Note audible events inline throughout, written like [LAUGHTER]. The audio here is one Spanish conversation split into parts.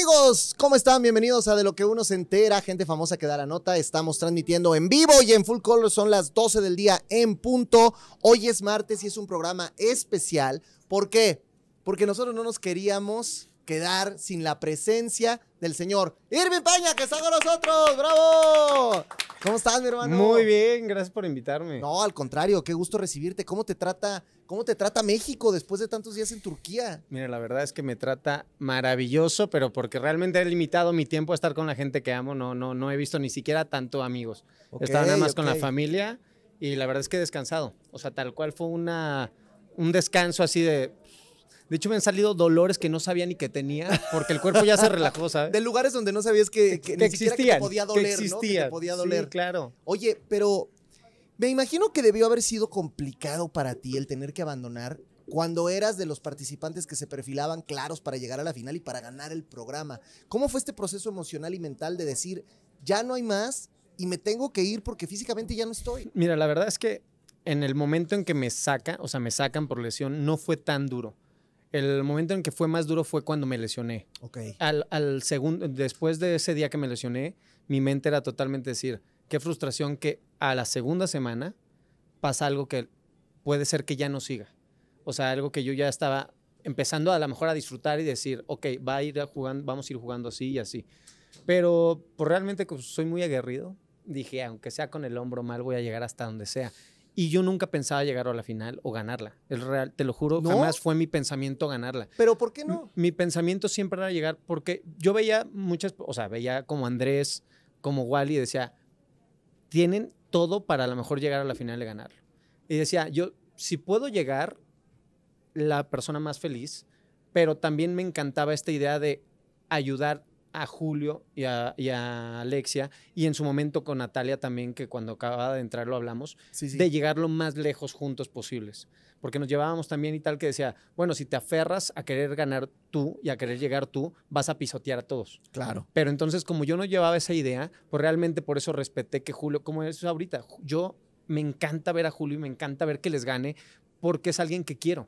Amigos, ¿cómo están? Bienvenidos a De lo que uno se entera, gente famosa que da la nota. Estamos transmitiendo en vivo y en full color, son las 12 del día en punto. Hoy es martes y es un programa especial. ¿Por qué? Porque nosotros no nos queríamos quedar sin la presencia del señor Irving Paña, que está con nosotros. ¡Bravo! ¿Cómo estás, mi hermano? Muy bien, gracias por invitarme. No, al contrario, qué gusto recibirte. ¿Cómo te trata, cómo te trata México después de tantos días en Turquía? Mira, la verdad es que me trata maravilloso, pero porque realmente he limitado mi tiempo a estar con la gente que amo, no, no, no he visto ni siquiera tanto amigos. he estado nada más con la familia y la verdad es que he descansado. O sea, tal cual fue una, un descanso así de de hecho, me han salido dolores que no sabía ni que tenía, porque el cuerpo ya se relajó, ¿sabes? [LAUGHS] De lugares donde no sabías que, que, existía, que podía doler, que. ¿no? podía doler. Sí, claro. Oye, pero me imagino que debió haber sido complicado para ti el tener que abandonar cuando eras de los participantes que se perfilaban claros para llegar a la final y para ganar el programa. ¿Cómo fue este proceso emocional y mental de decir, ya no hay más y me tengo que ir porque físicamente ya no estoy? Mira, la verdad es que en el momento en que me sacan, o sea, me sacan por lesión, no fue tan duro. El momento en que fue más duro fue cuando me lesioné. Ok. Al, al segundo, después de ese día que me lesioné, mi mente era totalmente decir, qué frustración que a la segunda semana pasa algo que puede ser que ya no siga. O sea, algo que yo ya estaba empezando a lo mejor a disfrutar y decir, ok, va a ir jugando, vamos a ir jugando así y así. Pero pues, realmente como soy muy aguerrido, dije, aunque sea con el hombro mal, voy a llegar hasta donde sea. Y yo nunca pensaba llegar a la final o ganarla. Es real, te lo juro, ¿No? jamás fue mi pensamiento ganarla. ¿Pero por qué no? Mi pensamiento siempre era llegar porque yo veía muchas, o sea, veía como Andrés, como Wally, y decía, tienen todo para a lo mejor llegar a la final y ganarlo. Y decía, yo, si puedo llegar, la persona más feliz, pero también me encantaba esta idea de ayudar a Julio y a, y a, Alexia, y en su momento con Natalia también, que cuando acababa de entrar lo hablamos, sí, sí. de llegar lo más lejos juntos posibles. Porque nos llevábamos también y tal que decía, bueno, si te aferras a querer ganar tú y a querer llegar tú, vas a pisotear a todos. Claro. Pero entonces, como yo no llevaba esa idea, pues realmente por eso respeté que Julio, como es ahorita, yo me encanta ver a Julio y me encanta ver que les gane, porque es alguien que quiero.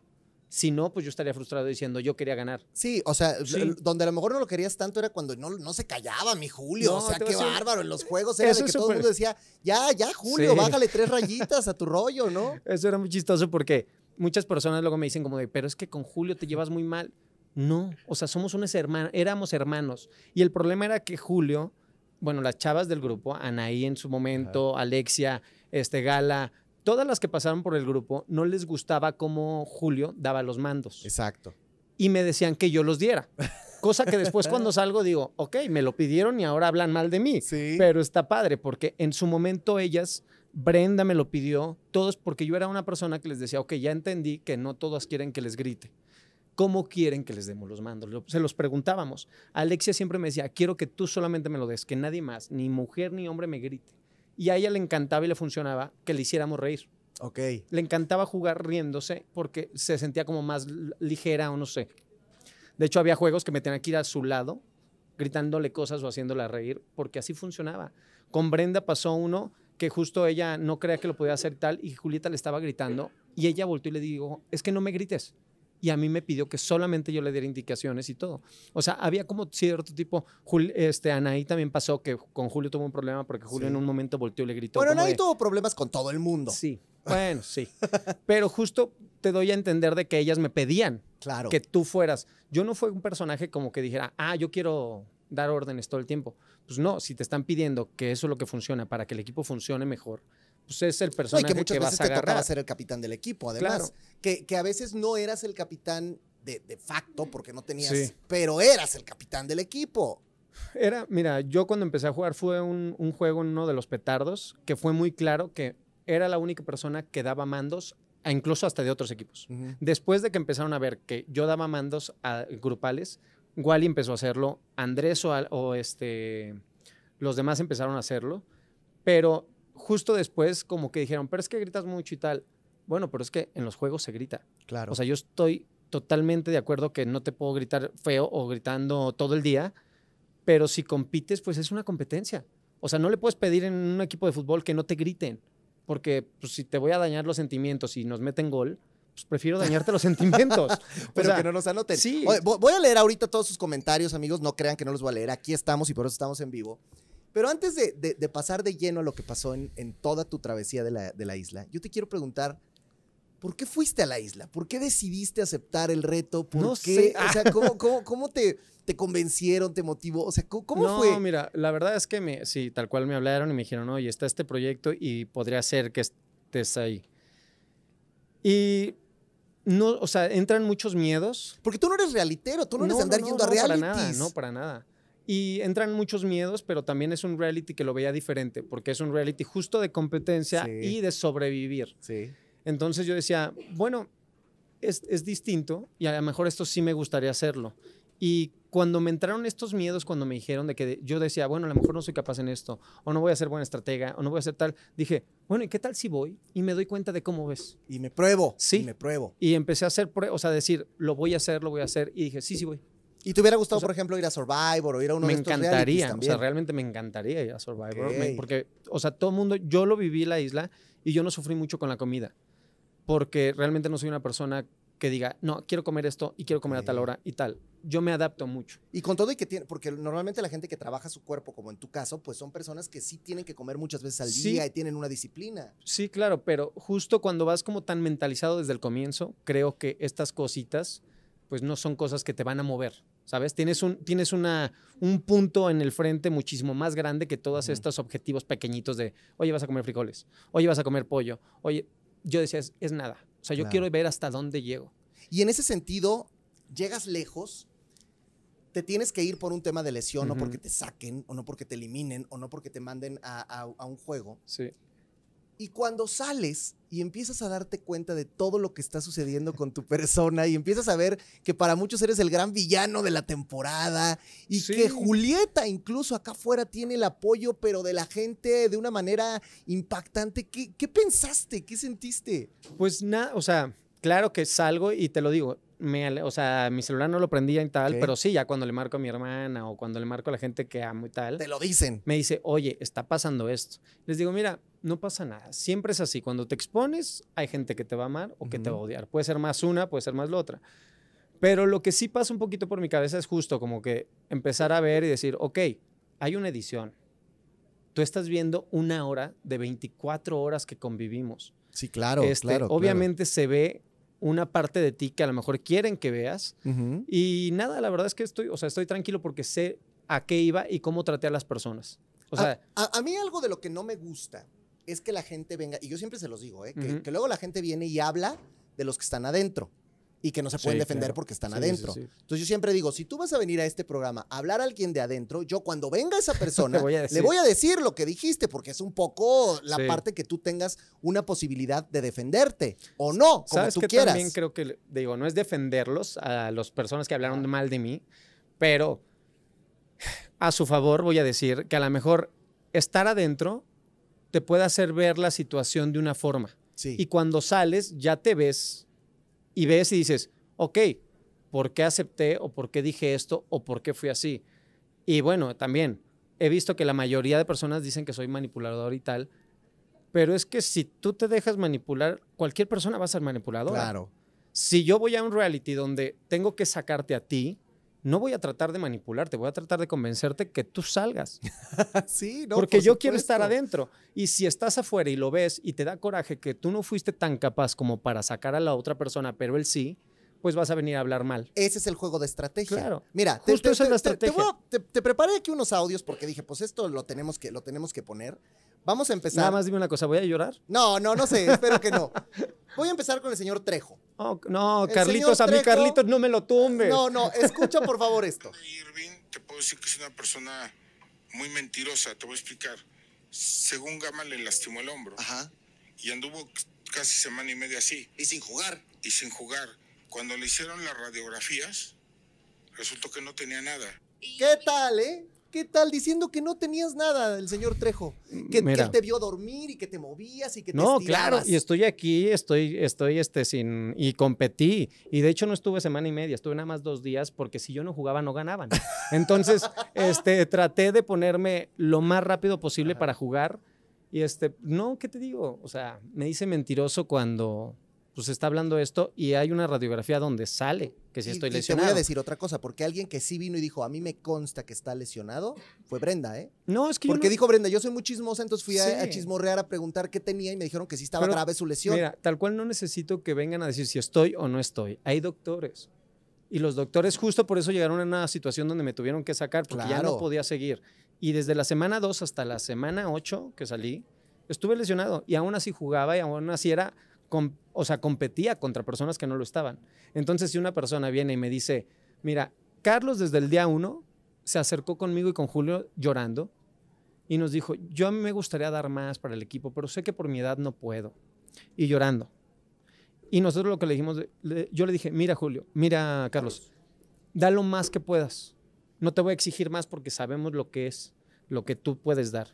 Si no, pues yo estaría frustrado diciendo, yo quería ganar. Sí, o sea, sí. donde a lo mejor no lo querías tanto era cuando no, no se callaba mi Julio. No, o sea, qué bárbaro. En los juegos era Eso de que todo el mundo decía, ya, ya, Julio, sí. bájale tres [LAUGHS] rayitas a tu rollo, ¿no? Eso era muy chistoso porque muchas personas luego me dicen como de, pero es que con Julio te llevas muy mal. No, o sea, somos unos hermanos, éramos hermanos. Y el problema era que Julio, bueno, las chavas del grupo, Anaí en su momento, Ajá. Alexia, este, Gala, todas las que pasaron por el grupo no les gustaba cómo Julio daba los mandos. Exacto. Y me decían que yo los diera. Cosa que después cuando [LAUGHS] salgo digo, ok, me lo pidieron y ahora hablan mal de mí. Sí. Pero está padre porque en su momento ellas, Brenda me lo pidió, todos porque yo era una persona que les decía, ok, ya entendí que no todas quieren que les grite. ¿Cómo quieren que les demos los mandos? Se los preguntábamos. Alexia siempre me decía, quiero que tú solamente me lo des, que nadie más, ni mujer ni hombre me grite. Y a ella le encantaba y le funcionaba que le hiciéramos reír. Ok. Le encantaba jugar riéndose porque se sentía como más ligera o no sé. De hecho, había juegos que me tenían que ir a su lado, gritándole cosas o haciéndola reír, porque así funcionaba. Con Brenda pasó uno que justo ella no creía que lo podía hacer tal y Julieta le estaba gritando y ella volteó y le dijo, es que no me grites. Y a mí me pidió que solamente yo le diera indicaciones y todo. O sea, había como cierto tipo. Jul, este, Anaí también pasó que con Julio tuvo un problema porque Julio sí. en un momento volteó y le gritó. Bueno, Anaí de, tuvo problemas con todo el mundo. Sí. Bueno, sí. [LAUGHS] Pero justo te doy a entender de que ellas me pedían claro. que tú fueras. Yo no fue un personaje como que dijera, ah, yo quiero dar órdenes todo el tiempo. Pues no, si te están pidiendo que eso es lo que funciona para que el equipo funcione mejor, pues es el personaje no, y que muchas que veces vas a te agarrar. tocaba ser el capitán del equipo, además. Claro. Que, que, a veces no eras el capitán de, de facto porque no tenías, Sí. pero eras el capitán del equipo. Era, mira, yo cuando empecé a jugar fue un, un juego en uno de los petardos que fue muy claro que era la única persona que daba mandos, a incluso hasta de otros equipos. Uh -huh. Después de que empezaron a ver que yo daba mandos a grupales, Wally empezó a hacerlo, Andrés o, o este, los demás empezaron a hacerlo, pero justo después como que dijeron, pero es que gritas mucho y tal. Bueno, pero es que en los juegos se grita. Claro. O sea, yo estoy totalmente de acuerdo que no te puedo gritar feo o gritando todo el día, pero si compites, pues es una competencia. O sea, no le puedes pedir en un equipo de fútbol que no te griten, porque pues, si te voy a dañar los sentimientos y nos meten gol, pues prefiero dañarte los sentimientos. [LAUGHS] Pero O sea, que no nos anoten. sí. Oye, voy a leer ahorita todos sus comentarios, amigos. No crean que no los voy a leer. Aquí estamos y por eso estamos en vivo. Pero antes de, de- de pasar de lleno a lo que pasó en, en toda tu travesía de la, de la isla, yo te quiero preguntar, ¿por qué fuiste a la isla? ¿Por qué decidiste aceptar el reto? ¿Por No qué? sé. O sea, ¿cómo, [LAUGHS] cómo, cómo te, te convencieron, te motivó? O sea, ¿cómo, cómo no, fue? mira, la verdad es que me, sí, tal cual me hablaron y me dijeron, oye, está este proyecto y podría ser que estés ahí. Y no, o sea, entran muchos miedos. Porque tú no eres realitero, tú no eres andar yendo a no, para realities. nada, no, para nada. Y entran muchos miedos, pero también es un reality que lo veía diferente, porque es un reality justo de competencia Sí. y de sobrevivir. Sí. Entonces yo decía, bueno, es, es distinto y a lo mejor esto sí me gustaría hacerlo. Y cuando me entraron estos miedos, cuando me dijeron de que de- yo decía, bueno, a lo mejor no soy capaz en esto, o no voy a ser buena estratega, o no voy a ser tal, dije, bueno, ¿y qué tal si voy? Y me doy cuenta de cómo ves. Y me pruebo. Sí. Y me pruebo. Y empecé a hacer, o sea, decir, lo voy a hacer, lo voy a hacer, y dije, sí, sí voy. ¿Y te hubiera gustado, O sea, por ejemplo, ir a Survivor o ir a uno me de estos encantaría, o también? sea, realmente me encantaría ir a Survivor, me- Ok. porque, o sea, todo el mundo, yo lo viví en la isla y yo no sufrí mucho con la comida, porque realmente no soy una persona que diga, no, quiero comer esto y quiero comer a tal hora y tal. Yo me adapto mucho. Y con todo y que tiene, porque normalmente la gente que trabaja su cuerpo, como en tu caso, pues son personas que sí tienen que comer muchas veces al Sí. día y tienen una disciplina. Sí, claro, pero justo cuando vas como tan mentalizado desde el comienzo, creo que estas cositas, pues no son cosas que te van a mover, ¿sabes? Tienes un, tienes una, un punto en el frente muchísimo más grande que todos estos objetivos pequeñitos de, oye, vas a comer frijoles, oye, vas a comer pollo, oye, yo decía, es, es nada. O sea, yo Claro. quiero ver hasta dónde llego. Y en ese sentido, llegas lejos, te tienes que ir por un tema de lesión, no Ujú. porque te saquen, o no porque te eliminen, o no porque te manden a, a- a un juego. Sí. Y cuando sales y empiezas a darte cuenta de todo lo que está sucediendo con tu persona y empiezas a ver que para muchos eres el gran villano de la temporada y Sí. que Julieta incluso acá afuera tiene el apoyo, pero de la gente de una manera impactante, ¿qué, qué pensaste? ¿Qué sentiste? Pues nada, o sea, claro que salgo y te lo digo, me, o sea, mi celular no lo prendía y tal, pero sí, ya cuando le marco a mi hermana o cuando le marco a la gente que amo y tal, Te lo dicen. me dice, oye, está pasando esto. Les digo, mira, no pasa nada. Siempre es así. Cuando te expones, hay gente que te va a amar o que te va a odiar. Puede ser más una, puede ser más la otra. Pero lo que sí pasa un poquito por mi cabeza es justo como que empezar a ver y decir, ok, hay una edición. Tú estás viendo una hora de 24 horas que convivimos. Sí, claro, Este, claro. obviamente se ve una parte de ti que a lo mejor quieren que veas. Y nada, la verdad es que estoy, o sea, estoy tranquilo porque sé a qué iba y cómo traté a las personas. O sea, a, a- a mí algo de lo que no me gusta es que la gente venga, y yo siempre se los digo, ¿eh? que, que luego la gente viene y habla de los que están adentro y que no se pueden Sí, defender claro. porque están Sí, adentro. sí. Entonces yo siempre digo, si tú vas a venir a este programa a hablar a alguien de adentro, yo cuando venga esa [LAUGHS] persona voy le voy a decir lo que dijiste porque es un poco la parte que tú tengas una posibilidad de defenderte o no, como ¿Sabes tú qué quieras. también creo que, digo, no es defenderlos a las personas que hablaron mal de mí, pero a su favor voy a decir que a lo mejor estar adentro te puede hacer ver la situación de una forma. Sí. Y cuando sales ya te ves y ves y dices, ok, ¿por qué acepté o por qué dije esto o por qué fui así? Y bueno, también he visto que la mayoría de personas dicen que soy manipulador y tal, pero es que si tú te dejas manipular, cualquier persona va a ser manipuladora. claro. Si yo voy a un reality donde tengo que sacarte a ti, no voy a tratar de manipularte, voy a tratar de convencerte que tú salgas. [LAUGHS] sí, no, porque por yo quiero estar adentro. Y si estás afuera y lo ves y te da coraje que tú no fuiste tan capaz como para sacar a la otra persona, pero él sí, pues vas a venir a hablar mal. Ese es el juego de estrategia. Claro. Mira, Justo esa es la te- te estrategia. voy a- te- te preparé aquí unos audios porque dije, pues esto lo tenemos que, lo tenemos que poner. Vamos a empezar. Nada más dime una cosa, ¿voy a llorar? No, no, no sé, espero que no. [LAUGHS] Voy a empezar con el señor Trejo. Oh, no, El Carlitos, a mí Trejo- Carlitos no me lo tumbes. No, no, escucha por favor esto. [LAUGHS] Irving, te puedo decir que es una persona muy mentirosa. Te voy a explicar. Según Gama le lastimó el hombro Ajá. y anduvo casi semana y media así Y sin jugar. y sin jugar. Cuando le hicieron las radiografías, resultó que no tenía nada. ¿Qué tal, eh? ¿Qué tal? Diciendo que no tenías nada del señor Trejo. Que, él te vio dormir y que te movías y que te No, estirabas. claro, y estoy aquí, estoy, estoy este, sin, y competí. Y de hecho no estuve semana y media, estuve nada más dos días porque si yo no jugaba no ganaban. Entonces, [LAUGHS] este, traté de ponerme lo más rápido posible para jugar. Y este, no, ¿qué te digo? O sea, me dice mentiroso cuando pues está hablando esto y hay una radiografía donde sale que sí Y- estoy y lesionado. Te voy a decir otra cosa, porque alguien que sí vino y dijo, a mí me consta que está lesionado, fue Brenda, ¿eh? No, es que yo Porque no- dijo Brenda, yo soy muy chismosa, entonces fui a, a chismorrear a preguntar qué tenía y me dijeron que sí estaba Pero, grave su lesión. Mira, tal cual no necesito que vengan a decir si estoy o no estoy. Hay doctores. Y los doctores justo por eso llegaron a una situación donde me tuvieron que sacar porque ya no podía seguir. Y desde la semana 2 hasta la semana 8 que salí, estuve lesionado y aún así jugaba y aún así era, o sea, competía contra personas que no lo estaban. Entonces, si una persona viene y me dice, mira, Carlos desde el día 1 se acercó conmigo y con Julio llorando y nos dijo, yo a mí me gustaría dar más para el equipo, pero sé que por mi edad no puedo. Y llorando. Y nosotros lo que le dijimos, yo le dije, mira Julio, mira Carlos, da lo más que puedas. No te voy a exigir más porque sabemos lo que es, lo que tú puedes dar.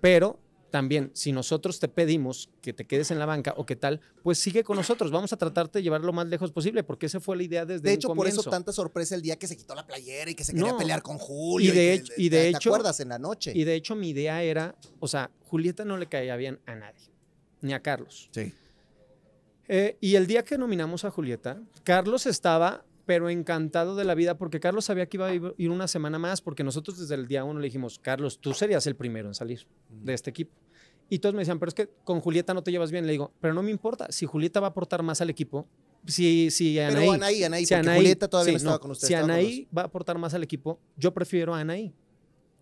Pero también, si nosotros te pedimos que te quedes en la banca o qué tal, pues sigue con nosotros. Vamos a tratarte de llevar lo más lejos posible, porque esa fue la idea desde de hecho, un por eso tanta sorpresa el día que se quitó la playera y que se quería No. pelear con Julio. Y de hecho- y de ¿te- hecho- ¿Te acuerdas en la noche? Y de hecho, mi idea era, o sea, Julieta no le caía bien a nadie, ni a Carlos. sí. Eh, y el día que nominamos a Julieta, Carlos estaba, pero encantado de la vida, porque Carlos sabía que iba a ir una semana más, porque nosotros desde el día uno le dijimos, Carlos, tú serías el primero en salir de este equipo. Y todos me decían, pero es que con Julieta no te llevas bien. Le digo, pero no me importa, si Julieta va a aportar más al equipo, si, si Anaí, Pero Anaí, Anaí, si porque Anaí- Julieta todavía sí, no estaba no, con ustedes. Si Anaí va a aportar más al equipo, yo prefiero a Anaí,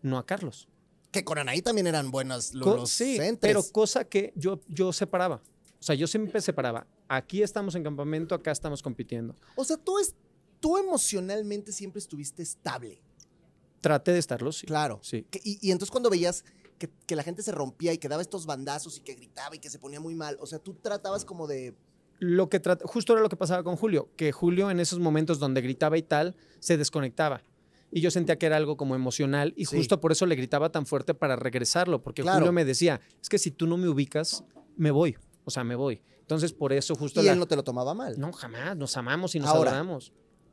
no a Carlos. los- Que con Anaí también eran buenas lo- Co- los sí, centres. pero cosa que yo, yo separaba. O sea, yo siempre separaba. Aquí estamos en campamento, acá estamos compitiendo. O sea, tú, es, tú emocionalmente siempre estuviste estable. Traté de estarlo, sí. Claro. Sí. Y, y entonces cuando veías que, que la gente se rompía y que daba estos bandazos y que gritaba y que se ponía muy mal, o sea, tú tratabas como de... Lo que justo era lo que pasaba con Julio, que Julio en esos momentos donde gritaba y tal, se desconectaba. Y yo sentía que era algo como emocional y Sí. justo por eso le gritaba tan fuerte para regresarlo, porque Claro. Julio me decía, es que si tú no me ubicas, me voy. O sea, me voy. Entonces, por eso justo... Y la- él no te lo tomaba mal. No, jamás, nos amamos y nos Ahora, adoramos.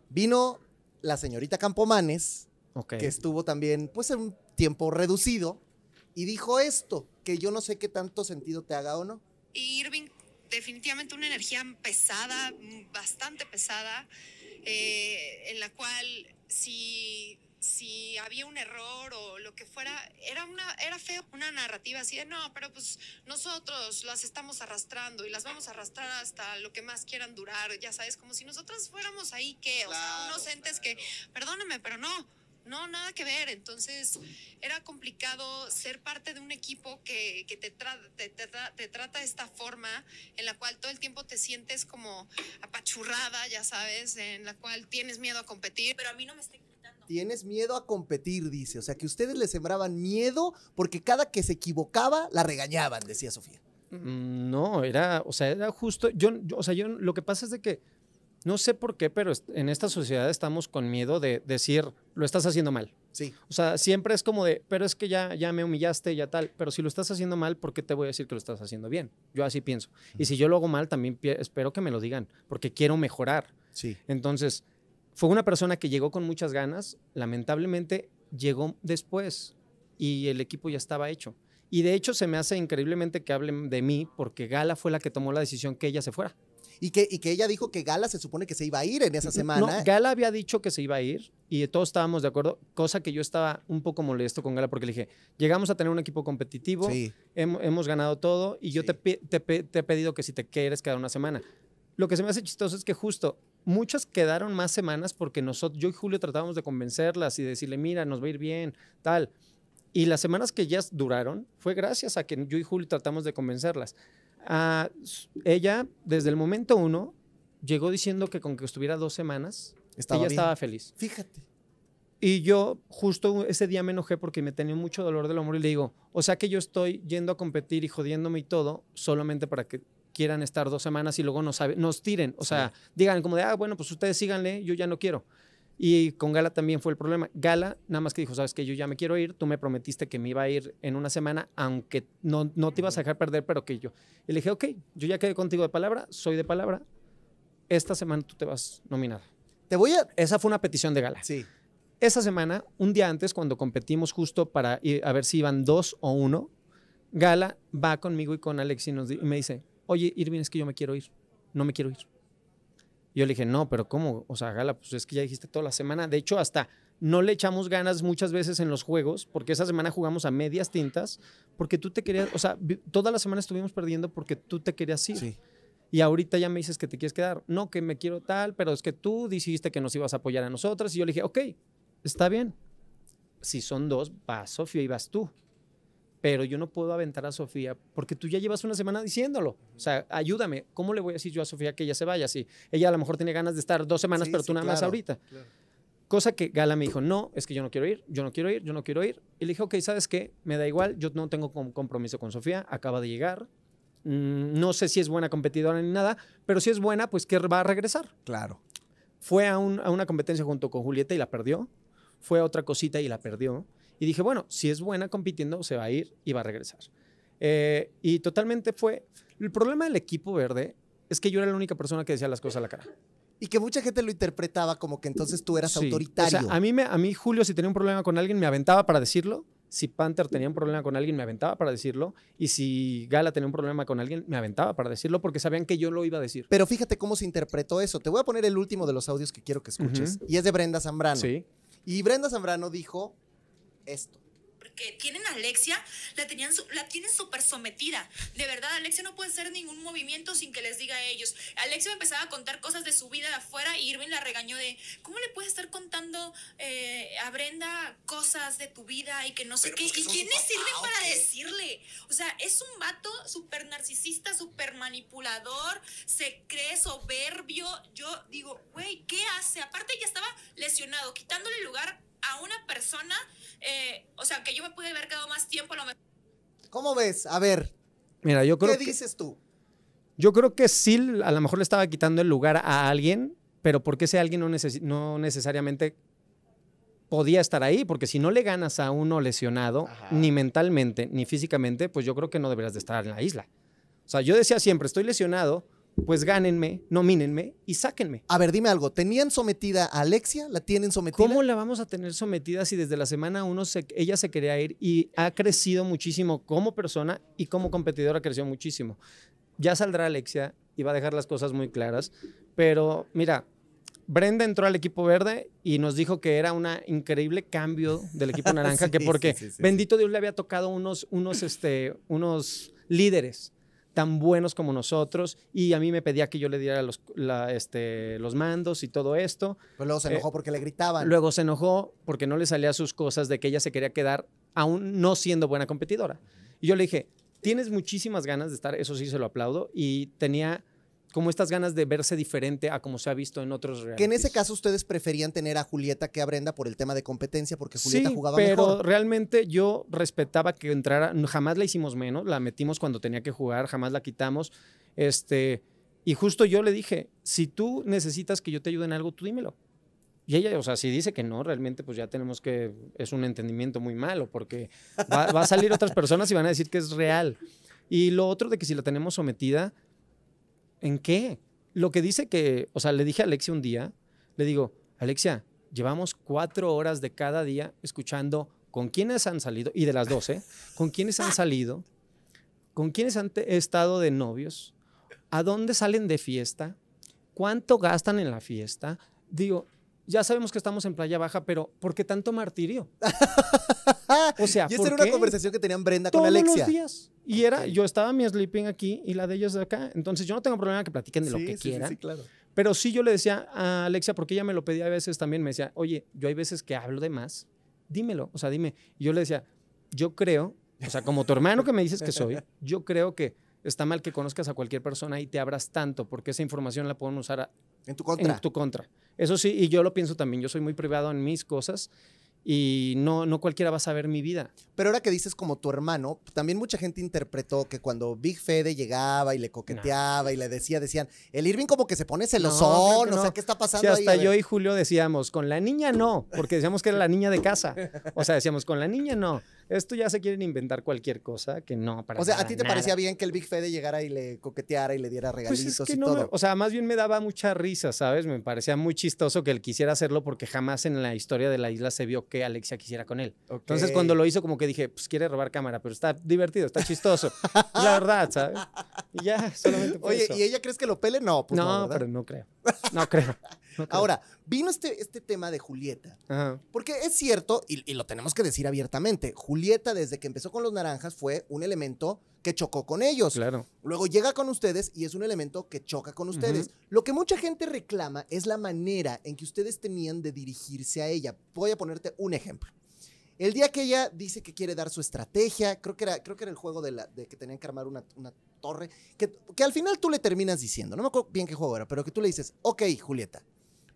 Vino la señorita Campomanes, que estuvo también, pues, en un tiempo reducido, y dijo esto, que yo no sé qué tanto sentido te haga o no. Y Irving, definitivamente una energía pesada, bastante pesada, eh, en la cual si, si había un error o lo que fuera, era, una, era feo, una narrativa así de, no, pero pues nosotros las estamos arrastrando y las vamos a arrastrar hasta lo que más quieran durar, ya sabes, como si nosotras fuéramos ahí, ¿qué? O sea, Claro, unos entes que, perdóname, pero no. No, nada que ver. Entonces, era complicado ser parte de un equipo que, que te, tra- te, te tra- te trata de esta forma, en la cual todo el tiempo te sientes como apachurrada, ya sabes, en la cual tienes miedo a competir. Pero a mí no me está gritando. Tienes miedo a competir, dice. O sea, que ustedes le sembraban miedo porque cada que se equivocaba la regañaban, decía Sofía. Mm, No, era, o sea, era justo, yo, yo- o sea, yo, lo que pasa es de que, no sé por qué, pero en esta sociedad estamos con miedo de decir, lo estás haciendo mal. Sí. O sea, siempre es como de, pero es que ya, ya me humillaste, ya tal, pero si lo estás haciendo mal, ¿por qué te voy a decir que lo estás haciendo bien? Yo así pienso. Y si yo lo hago mal, también espero que me lo digan, porque quiero mejorar. Sí. Entonces, fue una persona que llegó con muchas ganas, lamentablemente llegó después y el equipo ya estaba hecho. Y de hecho se me hace increíblemente que hablen de mí porque Gala fue la que tomó la decisión que ella se fuera. Y que, y que ella dijo que Gala se supone que se iba a ir en esa semana. No, Gala había dicho que se iba a ir y todos estábamos de acuerdo, cosa que yo estaba un poco molesto con Gala porque le dije, llegamos a tener un equipo competitivo, Sí. hem- hemos ganado todo y yo Sí. te, te te he pedido que si te quieres quedar una semana. Lo que se me hace chistoso es que justo muchas quedaron más semanas porque nosotros, yo y Julio tratábamos de convencerlas y decirle, mira, nos va a ir bien, tal. Y las semanas que ellas duraron fue gracias a que yo y Julio tratamos de convencerlas. Ah, ella, desde el momento uno, llegó diciendo que con que estuviera dos semanas, Estaba ella bien. estaba feliz. Fíjate. Y yo justo ese día me enojé porque me tenía mucho dolor del hombro y le digo, o sea que yo estoy yendo a competir y jodiéndome y todo solamente para que quieran estar dos semanas y luego nos, nos tiren. O sea, digan como de, ah, bueno, pues ustedes síganle, yo ya no quiero. Y con Gala también fue el problema. Gala nada más que dijo, sabes que yo ya me quiero ir, tú me prometiste que me iba a ir en una semana, aunque no, no te ibas a dejar perder, pero que yo. Y le dije, ok, yo ya quedé contigo de palabra, soy de palabra, esta semana tú te vas nominada. Te voy a. Esa fue una petición de Gala. Sí. Esa semana, un día antes, cuando competimos justo para ir a ver si iban dos o uno, Gala va conmigo y con Alex y, nos y me dice, oye, Irving, es que yo me quiero ir. no me quiero ir. Yo le dije, no, pero ¿cómo? O sea, Gala, pues es que ya dijiste toda la semana. De hecho, hasta no le echamos ganas muchas veces en los juegos, porque esa semana jugamos a medias tintas, porque tú te querías, o sea, toda la semana estuvimos perdiendo porque tú te querías ir. Sí. Y ahorita ya me dices que te quieres quedar. No, que me quiero tal, pero es que tú dijiste que nos ibas a apoyar a nosotras. Y yo le dije, ok, está bien. Si son dos, va Sofía y vas tú. Pero yo no puedo aventar a Sofía porque tú ya llevas una semana diciéndolo. O sea, ayúdame. ¿Cómo le voy a decir yo a Sofía que ella se vaya? Si ella a lo mejor tiene ganas de estar dos semanas, Sí, pero sí, tú nada más claro, ahorita. Cosa que Gala me dijo, no, es que yo no quiero ir, yo no quiero ir, yo no quiero ir. Y le dije, ok, ¿sabes qué? Me da igual, yo no tengo com- compromiso con Sofía, acaba de llegar. Mm, no sé si es buena competidora ni nada, pero si es buena, pues que va a regresar. Claro. Fue a, un- a una competencia junto con Julieta y la perdió. Fue a otra cosita y la perdió. Y dije, bueno, si es buena compitiendo, se va a ir y va a regresar. Eh, y totalmente fue... El problema del equipo verde es que yo era la única persona que decía las cosas a la cara. Y que mucha gente lo interpretaba como que entonces tú eras Sí. autoritario. O sea, a mí, me, a mí Julio, si tenía un problema con alguien, me aventaba para decirlo. Si Panther tenía un problema con alguien, me aventaba para decirlo. Y si Gala tenía un problema con alguien, me aventaba para decirlo porque sabían que yo lo iba a decir. Pero fíjate cómo se interpretó eso. Te voy a poner el último de los audios que quiero que escuches. Y es de Brenda Zambrano. Sí. Y Brenda Zambrano dijo esto. porque tienen a Alexia, la, tenían la tienen súper sometida. De verdad, Alexia no puede hacer ningún movimiento sin que les diga a ellos. Alexia me empezaba a contar cosas de su vida de afuera y Irving la regañó de, ¿cómo le puedes estar contando eh, a Brenda cosas de tu vida y que no sé Pero qué? pues ¿Y quién su es Irving papá, ¿o para qué? decirle? O sea, es un vato súper narcisista, súper manipulador, se cree soberbio. Yo digo, güey, ¿qué hace? Aparte ya estaba lesionado, quitándole lugar a una persona, eh, o sea, que yo me pude haber quedado más tiempo, a lo mejor ¿Cómo ves? A ver, Mira, yo creo ¿qué que... dices tú? Yo creo que sí, a lo mejor le estaba quitando el lugar a alguien, pero porque ese alguien no, necesi- no necesariamente podía estar ahí, porque si no le ganas a uno lesionado, Ajá. ni mentalmente, ni físicamente, pues yo creo que no deberías de estar en la isla. O sea, yo decía siempre, estoy lesionado, pues gánenme, nomínenme y sáquenme. A ver, dime algo. ¿Tenían sometida a Alexia? ¿La tienen sometida? ¿Cómo la vamos a tener sometida si desde la semana uno se- ella se quería ir y ha crecido muchísimo como persona y como competidora creció muchísimo? Ya saldrá Alexia y va a dejar las cosas muy claras, pero mira, Brenda entró al equipo verde y nos dijo que era un increíble cambio del equipo [LAUGHS] naranja, Sí, que porque sí, sí. bendito Dios le había tocado unos, unos, este, unos líderes tan buenos como nosotros y a mí me pedía que yo le diera los, la, este, los mandos y todo esto. Pues luego se enojó porque le gritaban. Luego se enojó porque no le salía sus cosas de que ella se quería quedar aún no siendo buena competidora. Y yo le dije, tienes muchísimas ganas de estar, eso sí se lo aplaudo, y tenía como estas ganas de verse diferente a como se ha visto en otros que en ese realities. caso ustedes preferían tener a Julieta que a Brenda por el tema de competencia, porque Julieta sí, jugaba pero mejor. realmente yo respetaba que entrara, jamás la hicimos menos, la metimos cuando tenía que jugar, jamás la quitamos, este, y justo yo le dije, si tú necesitas que yo te ayude en algo, tú dímelo. Y ella, o sea, si dice que no, realmente pues ya tenemos que, es un entendimiento muy malo, porque va, va a salir otras personas y van a decir que es real. Y lo otro de que si la tenemos sometida, ¿en qué? Lo que dice que, o sea, le dije a Alexia un día, le digo, Alexia, llevamos cuatro horas de cada día escuchando con quiénes han salido, y de las 12, con quiénes han salido, con quiénes han estado de novios, a dónde salen de fiesta, cuánto gastan en la fiesta. Digo, ya sabemos que estamos en Playa Baja, pero ¿por qué tanto martirio? [LAUGHS] O sea, y esta ¿por era una qué? conversación que tenían Brenda con Todos Alexia. los días. Y era, Ok. yo estaba mi sleeping aquí y la de ellas de acá. Entonces yo no tengo problema que platiquen de lo Sí, que sí, sí, quieran. sí, claro. Pero sí yo le decía a Alexia, porque ella me lo pedía a veces también, me decía, oye, yo hay veces que hablo de más, dímelo, o sea, dime. Y yo le decía, yo creo, o sea, como tu hermano que me dices que soy, [LAUGHS] yo creo que está mal que conozcas a cualquier persona y te abras tanto, porque esa información la pueden usar a- En tu contra. en tu contra. Eso sí, y yo lo pienso también, yo soy muy privado en mis cosas y no, no cualquiera va a saber mi vida. Pero ahora que dices como tu hermano, también mucha gente interpretó que cuando Big Fede llegaba y le coqueteaba y le decía, decían, el Irving como que se pone celosón, creo que o sea, no. ¿qué está pasando Sí, hasta yo y Julio decíamos, con la niña no, porque decíamos que era la niña de casa. O sea, decíamos, con la niña no. Esto ya se quieren inventar cualquier cosa que no, para O sea, ¿a ti te nada. parecía bien que el Big Fede llegara y le coqueteara y le diera Pues regalitos es que y no, todo? o sea, más bien me daba mucha risa, ¿sabes? Me parecía muy chistoso que él quisiera hacerlo porque jamás en la historia de la isla se vio que Alexia quisiera con él. Entonces, cuando lo hizo, como que dije, pues quiere robar cámara, pero está divertido, está chistoso. la verdad, ¿sabes? Y ya, solamente fue Oye, eso. ¿y ella crees que lo pele? No, pues no, no, pero no creo. No creo. Ahora, vino este, este tema de Julieta. Ajá. Porque es cierto, y, y lo tenemos que decir abiertamente, Julieta desde que empezó con los naranjas fue un elemento que chocó con ellos. Claro. Luego llega con ustedes y es un elemento que choca con ustedes. Lo que mucha gente reclama es la manera en que ustedes tenían de dirigirse a ella. Voy a ponerte un ejemplo. El día que ella dice que quiere dar su estrategia, creo que era, creo que era el juego de, la, de que tenían que armar una, una torre, que, que al final tú le terminas diciendo, no me acuerdo bien qué juego era, pero que tú le dices, ok, Julieta,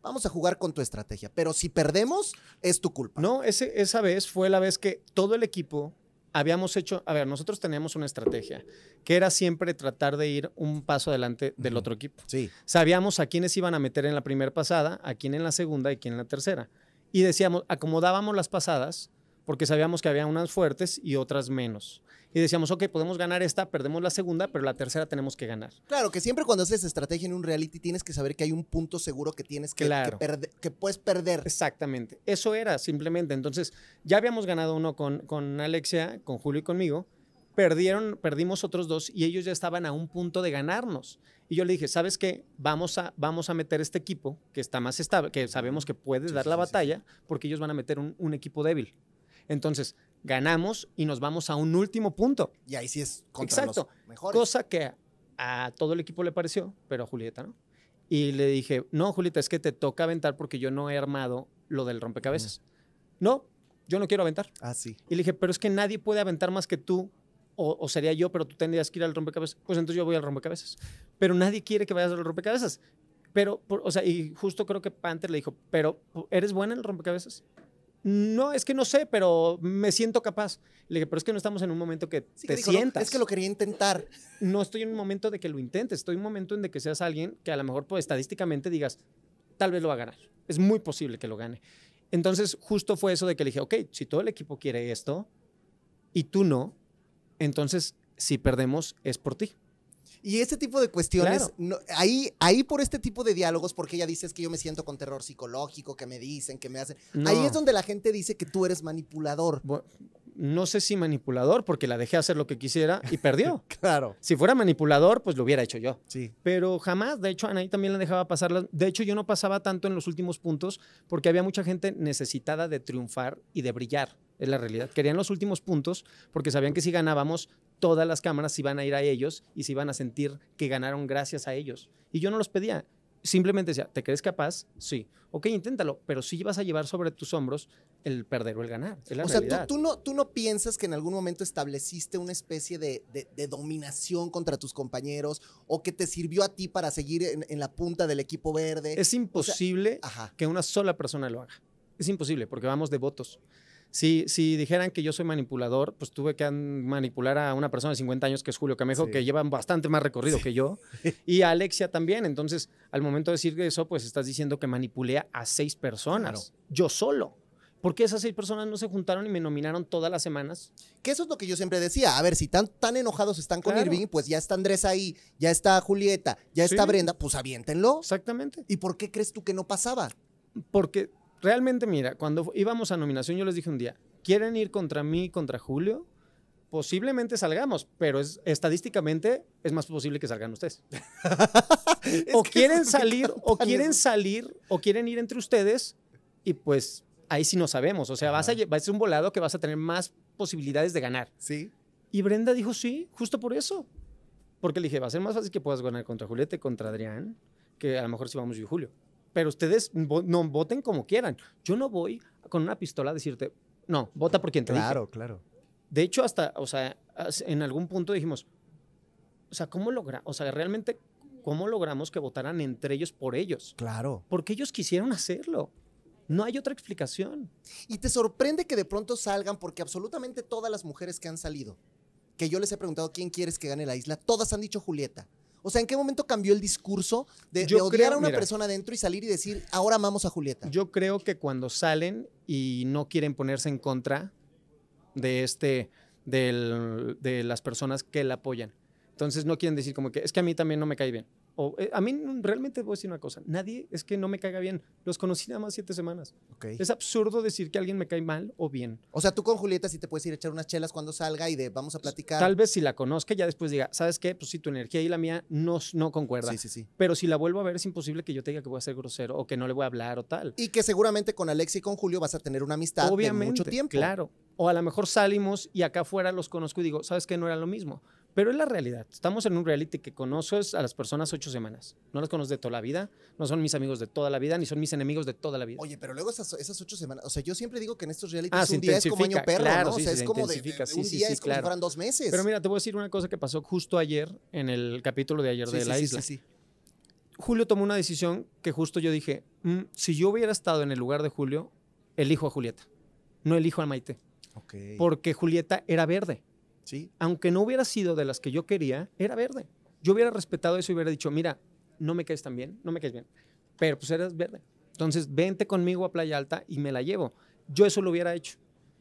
vamos a jugar con tu estrategia, pero si perdemos, es tu culpa. No, ese, esa vez fue la vez que todo el equipo habíamos hecho, a ver, nosotros teníamos una estrategia, que era siempre tratar de ir un paso adelante del otro equipo. Sí. Sabíamos a quiénes iban a meter en la primera pasada, a quién en la segunda y quién en la tercera. Y decíamos, acomodábamos las pasadas porque sabíamos que había unas fuertes y otras menos. Y decíamos, ok, podemos ganar esta, perdemos la segunda, pero la tercera tenemos que ganar. Claro, que siempre cuando haces estrategia en un reality tienes que saber que hay un punto seguro que tienes que, que Claro. perde- que puedes perder. Exactamente. Eso era simplemente. Entonces, ya habíamos ganado uno con, con Alexia, con Julio y conmigo. Perdieron, perdimos otros dos y ellos ya estaban a un punto de ganarnos. Y yo le dije, ¿sabes qué? Vamos a, vamos a meter este equipo que está más estable, que sabemos que puede Sí, dar sí, la sí, sí, batalla, porque ellos van a meter un, un equipo débil. Entonces, ganamos y nos vamos a un último punto. Y ahí sí es contra Exacto. los mejores. Cosa que a todo el equipo le pareció, pero a Julieta no. Y le dije, no, Julieta, es que te toca aventar porque yo no he armado lo del rompecabezas. No, yo no quiero aventar. Ah, sí. Y le dije, pero es que nadie puede aventar más que tú, o, o sería yo, pero tú tendrías que ir al rompecabezas. Pues entonces yo voy al rompecabezas. Pero nadie quiere que vayas al rompecabezas. Pero, por- o sea, y justo creo que Panther le dijo, pero ¿eres buena en el rompecabezas? No, es que no sé, pero me siento capaz. Le dije, pero es que no estamos en un momento que Sí, que te dijo, "No, sientas es que lo quería intentar. no estoy en un momento de que lo intentes, estoy en un momento en de que seas alguien que a lo mejor pues, estadísticamente digas, tal vez lo va a ganar. Es muy posible que lo gane. Entonces, justo fue eso de que le dije, ok, si todo el equipo quiere esto y tú no, entonces si perdemos es por ti. Y ese tipo de cuestiones, Claro. no- ahí, ahí por este tipo de diálogos, porque ella dice es que yo me siento con terror psicológico, que me dicen, que me hacen. Ahí es donde la gente dice que tú eres manipulador. No sé si manipulador, porque la dejé hacer lo que quisiera y perdió. [LAUGHS] Claro. si fuera manipulador, pues lo hubiera hecho yo. Sí. Pero jamás, de hecho, Anaí también la dejaba pasar. De hecho, yo no pasaba tanto en los últimos puntos porque había mucha gente necesitada de triunfar y de brillar, es la realidad. Querían los últimos puntos porque sabían que si ganábamos, todas las cámaras se iban a ir a ellos y se iban a sentir que ganaron gracias a ellos. Y yo no los pedía. Simplemente decía, ¿te crees capaz? Sí. Ok, inténtalo, pero sí vas a llevar sobre tus hombros el perder o el ganar. Es la O sea, tú, no, tú no piensas que en algún momento estableciste una especie de, de- de dominación contra tus compañeros o que te sirvió a ti para seguir en, en la punta del equipo verde. Es imposible que una sola persona lo haga. Es imposible porque vamos de votos. Si, si dijeran que yo soy manipulador, pues tuve que an- manipular a una persona de 50 años que es Julio Camejo, Sí. que lleva bastante más recorrido que yo, [LAUGHS] y a Alexia también. Entonces, al momento de decir eso, pues estás diciendo que manipulé a seis personas, yo solo. ¿Por qué esas seis personas no se juntaron y me nominaron todas las semanas? Que eso es lo que yo siempre decía. A ver, si tan, tan enojados están con Claro. Irving, pues ya está Andrés ahí, ya está Julieta, ya está. Brenda, pues aviéntenlo. Exactamente. ¿Y por qué crees tú que no pasaba? Porque realmente, mira, cuando íbamos a nominación, yo les dije un día, ¿quieren ir contra mí, contra Julio? Posiblemente salgamos, pero es, estadísticamente es más posible que salgan ustedes. [LAUGHS] [LAUGHS] o quieren salir, o quieren salir, o quieren ir entre ustedes, y pues ahí sí no sabemos. O sea, vas a, va a ser un volado que vas a tener más posibilidades de ganar. Sí. Y Brenda dijo sí, justo por eso. Porque le dije, va a ser más fácil que puedas ganar contra Julieta contra Adrián, que a lo mejor si vamos yo y Julio. Pero ustedes vo- no voten como quieran. Yo no voy con una pistola a decirte, no, vota por quien te dije. claro. De hecho, hasta, o sea, en algún punto dijimos, o sea, ¿cómo logra? O sea, realmente, ¿cómo logramos que votaran entre ellos por ellos? Claro. Porque ellos quisieron hacerlo. No hay otra explicación. Y te sorprende que de pronto salgan, porque absolutamente todas las mujeres que han salido, que yo les he preguntado quién quieres que gane la isla, todas han dicho Julieta. O sea, ¿en qué momento cambió el discurso de, odiar creo- a una mira. persona adentro y salir y decir, ahora amamos a Julieta? Yo creo que cuando salen y no quieren ponerse en contra de este, del- de las personas que la apoyan. Entonces no quieren decir como que es que a mí también no me cae bien. O, eh, a mí realmente voy a decir una cosa. Nadie es que no me caiga bien. Los conocí nada más siete semanas. Ok. Es absurdo decir que alguien me cae mal o bien. O sea, tú con Julieta sí te puedes ir a echar unas chelas cuando salga y de vamos a platicar. Tal vez si la conozca ya después diga, ¿sabes qué? Pues sí, tu energía y la mía no, no concuerdan. Sí, sí, sí. Pero si la vuelvo a ver es imposible que yo te diga que voy a ser grosero o que no le voy a hablar o tal. Y que seguramente con Alexia y con Julio vas a tener una amistad Obviamente, de mucho tiempo. Claro. O a lo mejor salimos y acá afuera los conozco y digo, ¿sabes qué? No era lo mismo. Pero es la realidad. Estamos en un reality que conoces a las personas ocho semanas. No las conoces de toda la vida, no son mis amigos de toda la vida, ni son mis enemigos de toda la vida. Oye, pero luego esas, esas ocho semanas, o sea, yo siempre digo que en estos realities Ah, se un día es como año perro, claro, ¿no? O sea, sí, es se como de, de- intensifica, de sí, un sí, día sí, es como si claro. fueran dos meses. Pero mira, te voy a decir una cosa que pasó justo ayer en el capítulo de ayer de la isla. sí, sí. Julio tomó una decisión que justo yo dije, "Mm, si yo hubiera estado en el lugar de Julio, elijo a Julieta, no elijo a Maite, Ok. porque Julieta era verde. Sí. Aunque no hubiera sido de las que yo quería, era verde. Yo hubiera respetado eso y hubiera dicho, mira, no me caes tan bien, no me caes bien, pero pues eres verde. Entonces, vente conmigo a Playa Alta y me la llevo. Yo eso lo hubiera hecho.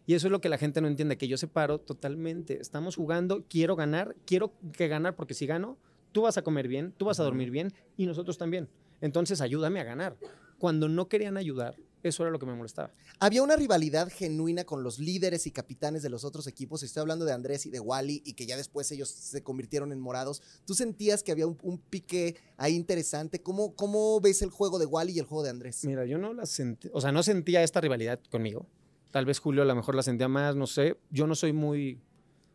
Y eso es lo que la gente no entiende, que yo separo totalmente. Estamos jugando, quiero ganar, quiero que ganar, porque si gano, tú vas a comer bien, tú vas a dormir bien y nosotros también. Entonces, ayúdame a ganar. Cuando no querían ayudar, eso era lo que me molestaba. Había una rivalidad genuina con los líderes y capitanes de los otros equipos. Estoy hablando de Andrés y de Wally y que ya después ellos se convirtieron en morados. ¿Tú sentías que había un, un pique ahí interesante? ¿Cómo, ¿Cómo ves el juego de Wally y el juego de Andrés? Mira, yo no la sentí, o sea, no sentía esta rivalidad conmigo. Tal vez Julio a lo mejor la sentía más, no sé. Yo no soy muy,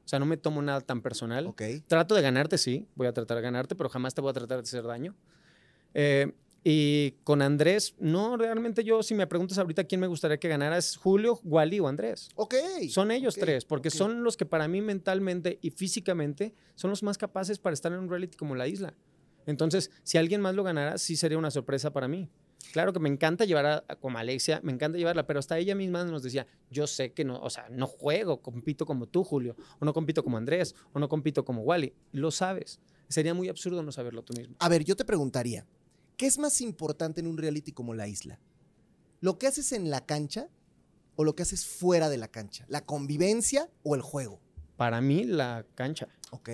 o sea, no me tomo nada tan personal. Ok. Trato de ganarte, sí, voy a tratar de ganarte, pero jamás te voy a tratar de hacer daño. Eh, y con Andrés, no, realmente yo, si me preguntas ahorita quién me gustaría que ganara, es Julio, Wally o Andrés. Ok. Son ellos tres, porque son los que para mí mentalmente y físicamente son los más capaces para estar en un reality como la isla. Entonces, si alguien más lo ganara, sí sería una sorpresa para mí. Claro que me encanta llevar a, a- como Alexia, me encanta llevarla, pero hasta ella misma nos decía, yo sé que no, o sea, no juego, compito como tú, Julio, o no compito como Andrés, o no compito como Wally. Lo sabes. Sería muy absurdo no saberlo tú mismo. A ver, yo te preguntaría, ¿qué es más importante en un reality como la isla? ¿Lo que haces en la cancha o lo que haces fuera de la cancha? ¿La convivencia o el juego? Para mí, la cancha. Ok.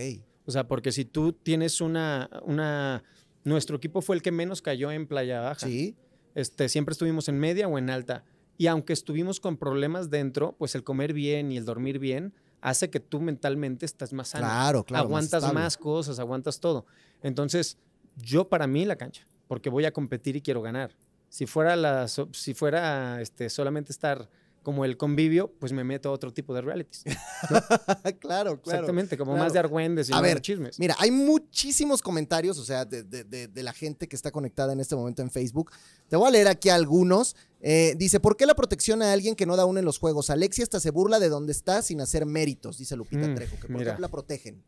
O sea, porque si tú tienes una, una, nuestro equipo fue el que menos cayó en Playa Baja. Sí. Este, siempre estuvimos en media o en alta. Y aunque estuvimos con problemas dentro, pues el comer bien y el dormir bien hace que tú mentalmente estás más sano. Claro, claro. aguantas estable. más, cosas, aguantas todo. Entonces, yo para mí la cancha, porque voy a competir y quiero ganar. Si fuera, la, si fuera este, solamente estar como el convivio, pues me meto a otro tipo de realities. [LAUGHS] claro, claro. Exactamente, como claro. más de argüendes y A no ver, de chismes. Mira, hay muchísimos comentarios, o sea, de, de- de- de la gente que está conectada en este momento en Facebook. Te voy a leer aquí algunos. Eh, dice, ¿por qué la protección a alguien que no da uno en los juegos? Alexia hasta se burla de dónde está sin hacer méritos, dice Lupita Mm, Trejo. Que ¿Por mira. qué la protegen?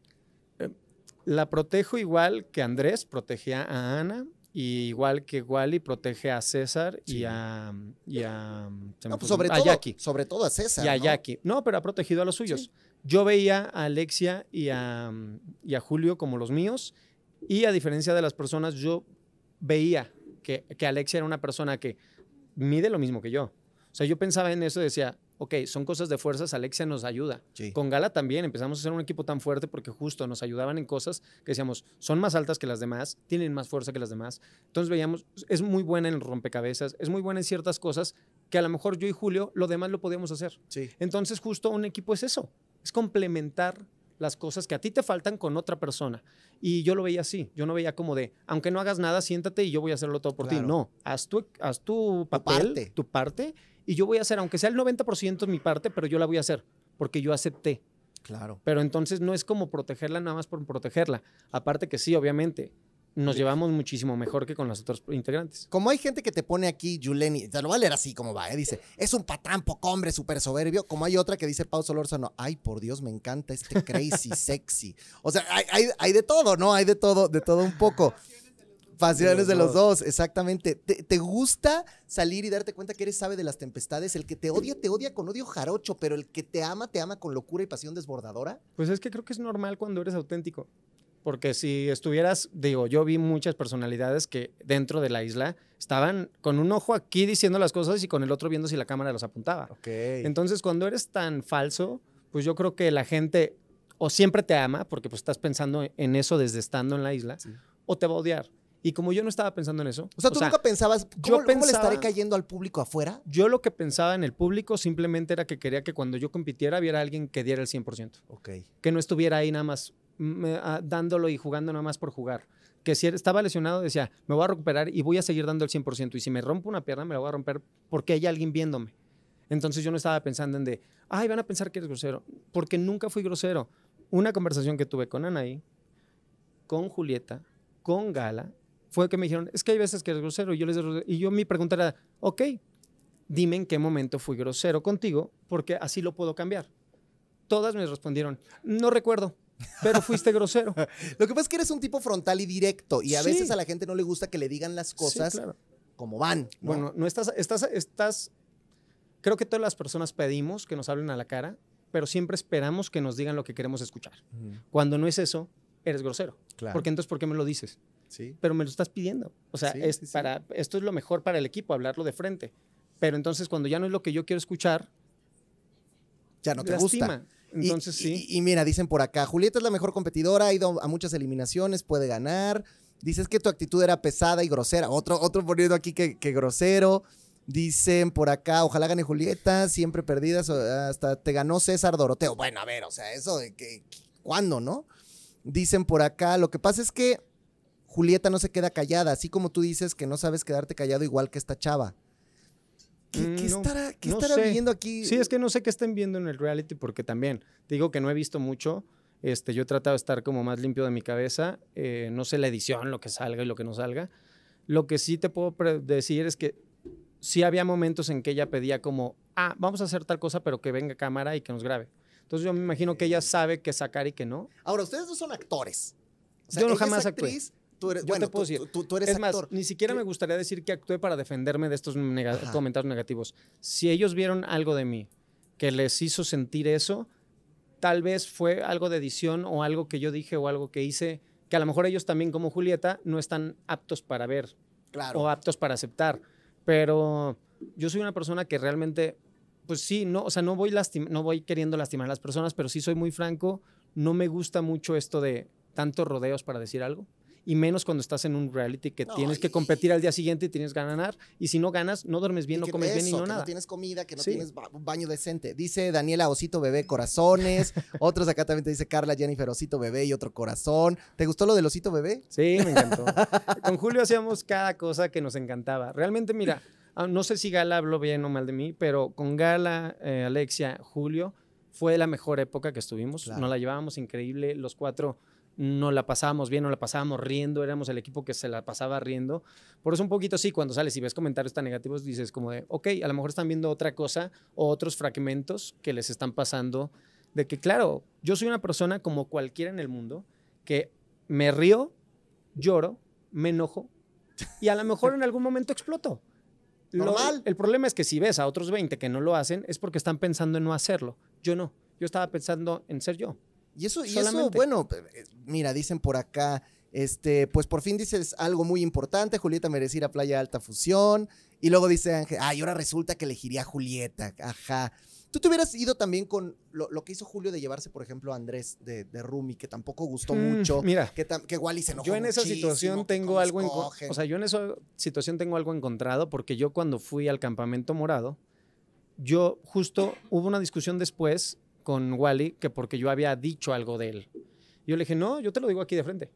La protejo igual que Andrés protegía a Ana, y igual que Wally protege a César Sí. y a, y a, se me No, pues sobre, a todo, Jackie. sobre todo a César. y a ¿no? Jackie. No, pero ha protegido a los suyos. Sí. Yo veía a Alexia y a, y a Julio como los míos, y a diferencia de las personas, yo veía que, que Alexia era una persona que mide lo mismo que yo. O sea, yo pensaba en eso y decía, ok, son cosas de fuerzas, Alexia nos ayuda. Sí. Con Gala también empezamos a ser un equipo tan fuerte porque justo nos ayudaban en cosas que decíamos, son más altas que las demás, tienen más fuerza que las demás. Entonces veíamos, es muy buena en rompecabezas, es muy buena en ciertas cosas que a lo mejor yo y Julio lo demás lo podíamos hacer. Sí. Entonces justo un equipo es eso, es complementar las cosas que a ti te faltan con otra persona. Y yo lo veía así, yo no veía como de, aunque no hagas nada, siéntate y yo voy a hacerlo todo por ti. No, haz tu, haz tu papel, parte. tu parte, y yo voy a hacer, aunque sea el 90% mi parte, pero yo la voy a hacer, porque yo acepté. Claro. Pero entonces no es como protegerla nada más por protegerla. Aparte que sí, obviamente, nos llevamos muchísimo mejor que con los otros integrantes. Como hay gente que te pone aquí, Yuleni, te lo voy a leer así como va, ¿eh? dice, es un patrán poco hombre, súper soberbio. Como hay otra que dice Pau Solórzano, ay, por Dios, me encanta este crazy [LAUGHS] sexy. O sea, hay, hay- hay de todo, ¿no? Hay de todo, de todo un poco. Pasiones de los dos, exactamente. ¿Te, te gusta salir y darte cuenta que eres sabe de las tempestades? El que te odia, te odia con odio jarocho, pero el que te ama, te ama con locura y pasión desbordadora. Pues es que creo que es normal cuando eres auténtico. Porque si estuvieras, digo, yo vi muchas personalidades que dentro de la isla estaban con un ojo aquí diciendo las cosas y con el otro viendo si la cámara los apuntaba. Ok. Entonces, cuando eres tan falso, pues yo creo que la gente o siempre te ama, porque pues estás pensando en eso desde estando en la isla, Sí. o te va a odiar. Y como yo no estaba pensando en eso. O sea, tú nunca pensabas, ¿cómo, yo cómo le estaré cayendo al público afuera? Yo lo que pensaba en el público simplemente era que quería que cuando yo compitiera hubiera alguien que diera el 100%. Ok. Que no estuviera ahí nada más mm, ah, dándolo y jugando nada más por jugar. Que si estaba lesionado decía, me voy a recuperar y voy a seguir dando el 100%. Y si me rompo una pierna, me la voy a romper porque hay alguien viéndome. Entonces yo no estaba pensando en de, ay, van a pensar que eres grosero. Porque nunca fui grosero. Una conversación que tuve con Anaí, con Julieta, con Gala, fue que me dijeron, es que hay veces que eres grosero. Y yo, les, y yo mi pregunta era, ok, dime en qué momento fui grosero contigo, porque así lo puedo cambiar. Todas me respondieron, no recuerdo, pero fuiste grosero. [LAUGHS] Lo que pasa es que eres un tipo frontal y directo y a Sí. veces a la gente no le gusta que le digan las cosas Sí, claro. como van. ¿no? Bueno, no estás, estás, estás, creo que todas las personas pedimos que nos hablen a la cara, pero siempre esperamos que nos digan lo que queremos escuchar. Cuando no es eso, eres grosero. claro. Porque entonces, ¿por qué me lo dices? Sí. Pero me lo estás pidiendo. O sea, Sí, es sí, sí. para, esto es lo mejor para el equipo, hablarlo de frente. Pero entonces, cuando ya no es lo que yo quiero escuchar, Ya no te lastima. gusta. Y- Entonces, y, sí. Y, mira, dicen por acá, Julieta es la mejor competidora, ha ido a muchas eliminaciones, puede ganar. Dices que tu actitud era pesada y grosera. Otro, otro poniendo aquí que, que grosero. Dicen por acá, ojalá gane Julieta, siempre perdidas, hasta te ganó César Doroteo. Bueno, a ver, o sea, eso de que, ¿cuándo, no? Dicen por acá, lo que pasa es que Julieta no se queda callada, así como tú dices que no sabes quedarte callado igual que esta chava. ¿Qué, Mm, qué no, estará, qué no estará sé. viviendo aquí? Sí, es que no sé qué estén viendo en el reality porque también, te digo que no he visto mucho. Este, yo he tratado de estar como más limpio de mi cabeza. eh, no sé la edición, lo que salga y lo que no salga. Lo que sí te puedo decir es que sí había momentos en que ella pedía como, ah, vamos a hacer tal cosa, pero que venga cámara y que nos grabe. Entonces yo me imagino que ella sabe qué sacar y qué no. Ahora, ustedes no son actores. O Yo no jamás actué. Tú eres, Yo bueno, te puedo tú- decir, tú, tú eres es más, actor. ni siquiera ¿Qué- me gustaría decir que actué para defenderme de estos nega- Ajá. comentarios negativos. Si ellos vieron algo de mí que les hizo sentir eso, tal vez fue algo de edición o algo que yo dije o algo que hice que a lo mejor ellos también como Julieta no están aptos para ver Claro. o aptos para aceptar. Pero yo soy una persona que realmente, pues sí, no, o sea, no voy, lastim- no voy queriendo lastimar a las personas, pero sí soy muy franco. No me gusta mucho esto de tantos rodeos para decir algo. Y menos cuando estás en un reality que No, tienes que competir al día siguiente y tienes que ganar. Y si no ganas, no duermes bien, no comes bien y no que nada. no tienes comida, que no Sí. tienes ba- baño decente. Dice Daniela Osito Bebé Corazones. [LAUGHS] Otros acá también te dice Carla Jennifer Osito Bebé y otro corazón. ¿Te gustó lo del Osito Bebé? Sí, me encantó. Con Julio hacíamos cada cosa que nos encantaba. Realmente, mira, ah, no sé si Gala habló bien o mal de mí, pero con Gala, eh, Alexia, Julio, fue la mejor época que estuvimos. Claro. Nos la llevábamos increíble. Los cuatro nos la pasábamos bien, nos la pasábamos riendo. Éramos el equipo que se la pasaba riendo. Por eso un poquito sí, cuando sales y ves comentarios tan negativos, dices como de, ok, a lo mejor están viendo otra cosa o otros fragmentos que les están pasando. De que, claro, yo soy una persona como cualquiera en el mundo que me río, lloro, me enojo y a lo mejor en algún momento exploto. Lo- Normal. el problema es que si ves a otros 20 que no lo hacen es porque están pensando en no hacerlo. Yo no. Yo estaba pensando en ser yo. Y eso, y eso bueno, eh, mira, dicen por acá, este, pues por fin dices algo muy importante, Julieta merecía ir a Playa Alta Fusión. Y luego dice Ángel, ay, ahora resulta que elegiría a Julieta, ajá. Tú te hubieras ido también con lo, lo que hizo Julio de llevarse, por ejemplo, a Andrés de, de Rumi, que tampoco gustó Mm, mucho. Mira, Que, que Wally se enojó yo en esa situación tengo algo en o sea, yo en esa situación tengo algo encontrado porque yo cuando fui al campamento morado, yo justo hubo una discusión después con Wally que porque yo había dicho algo de él. Yo le dije, "No, yo te lo digo aquí de frente.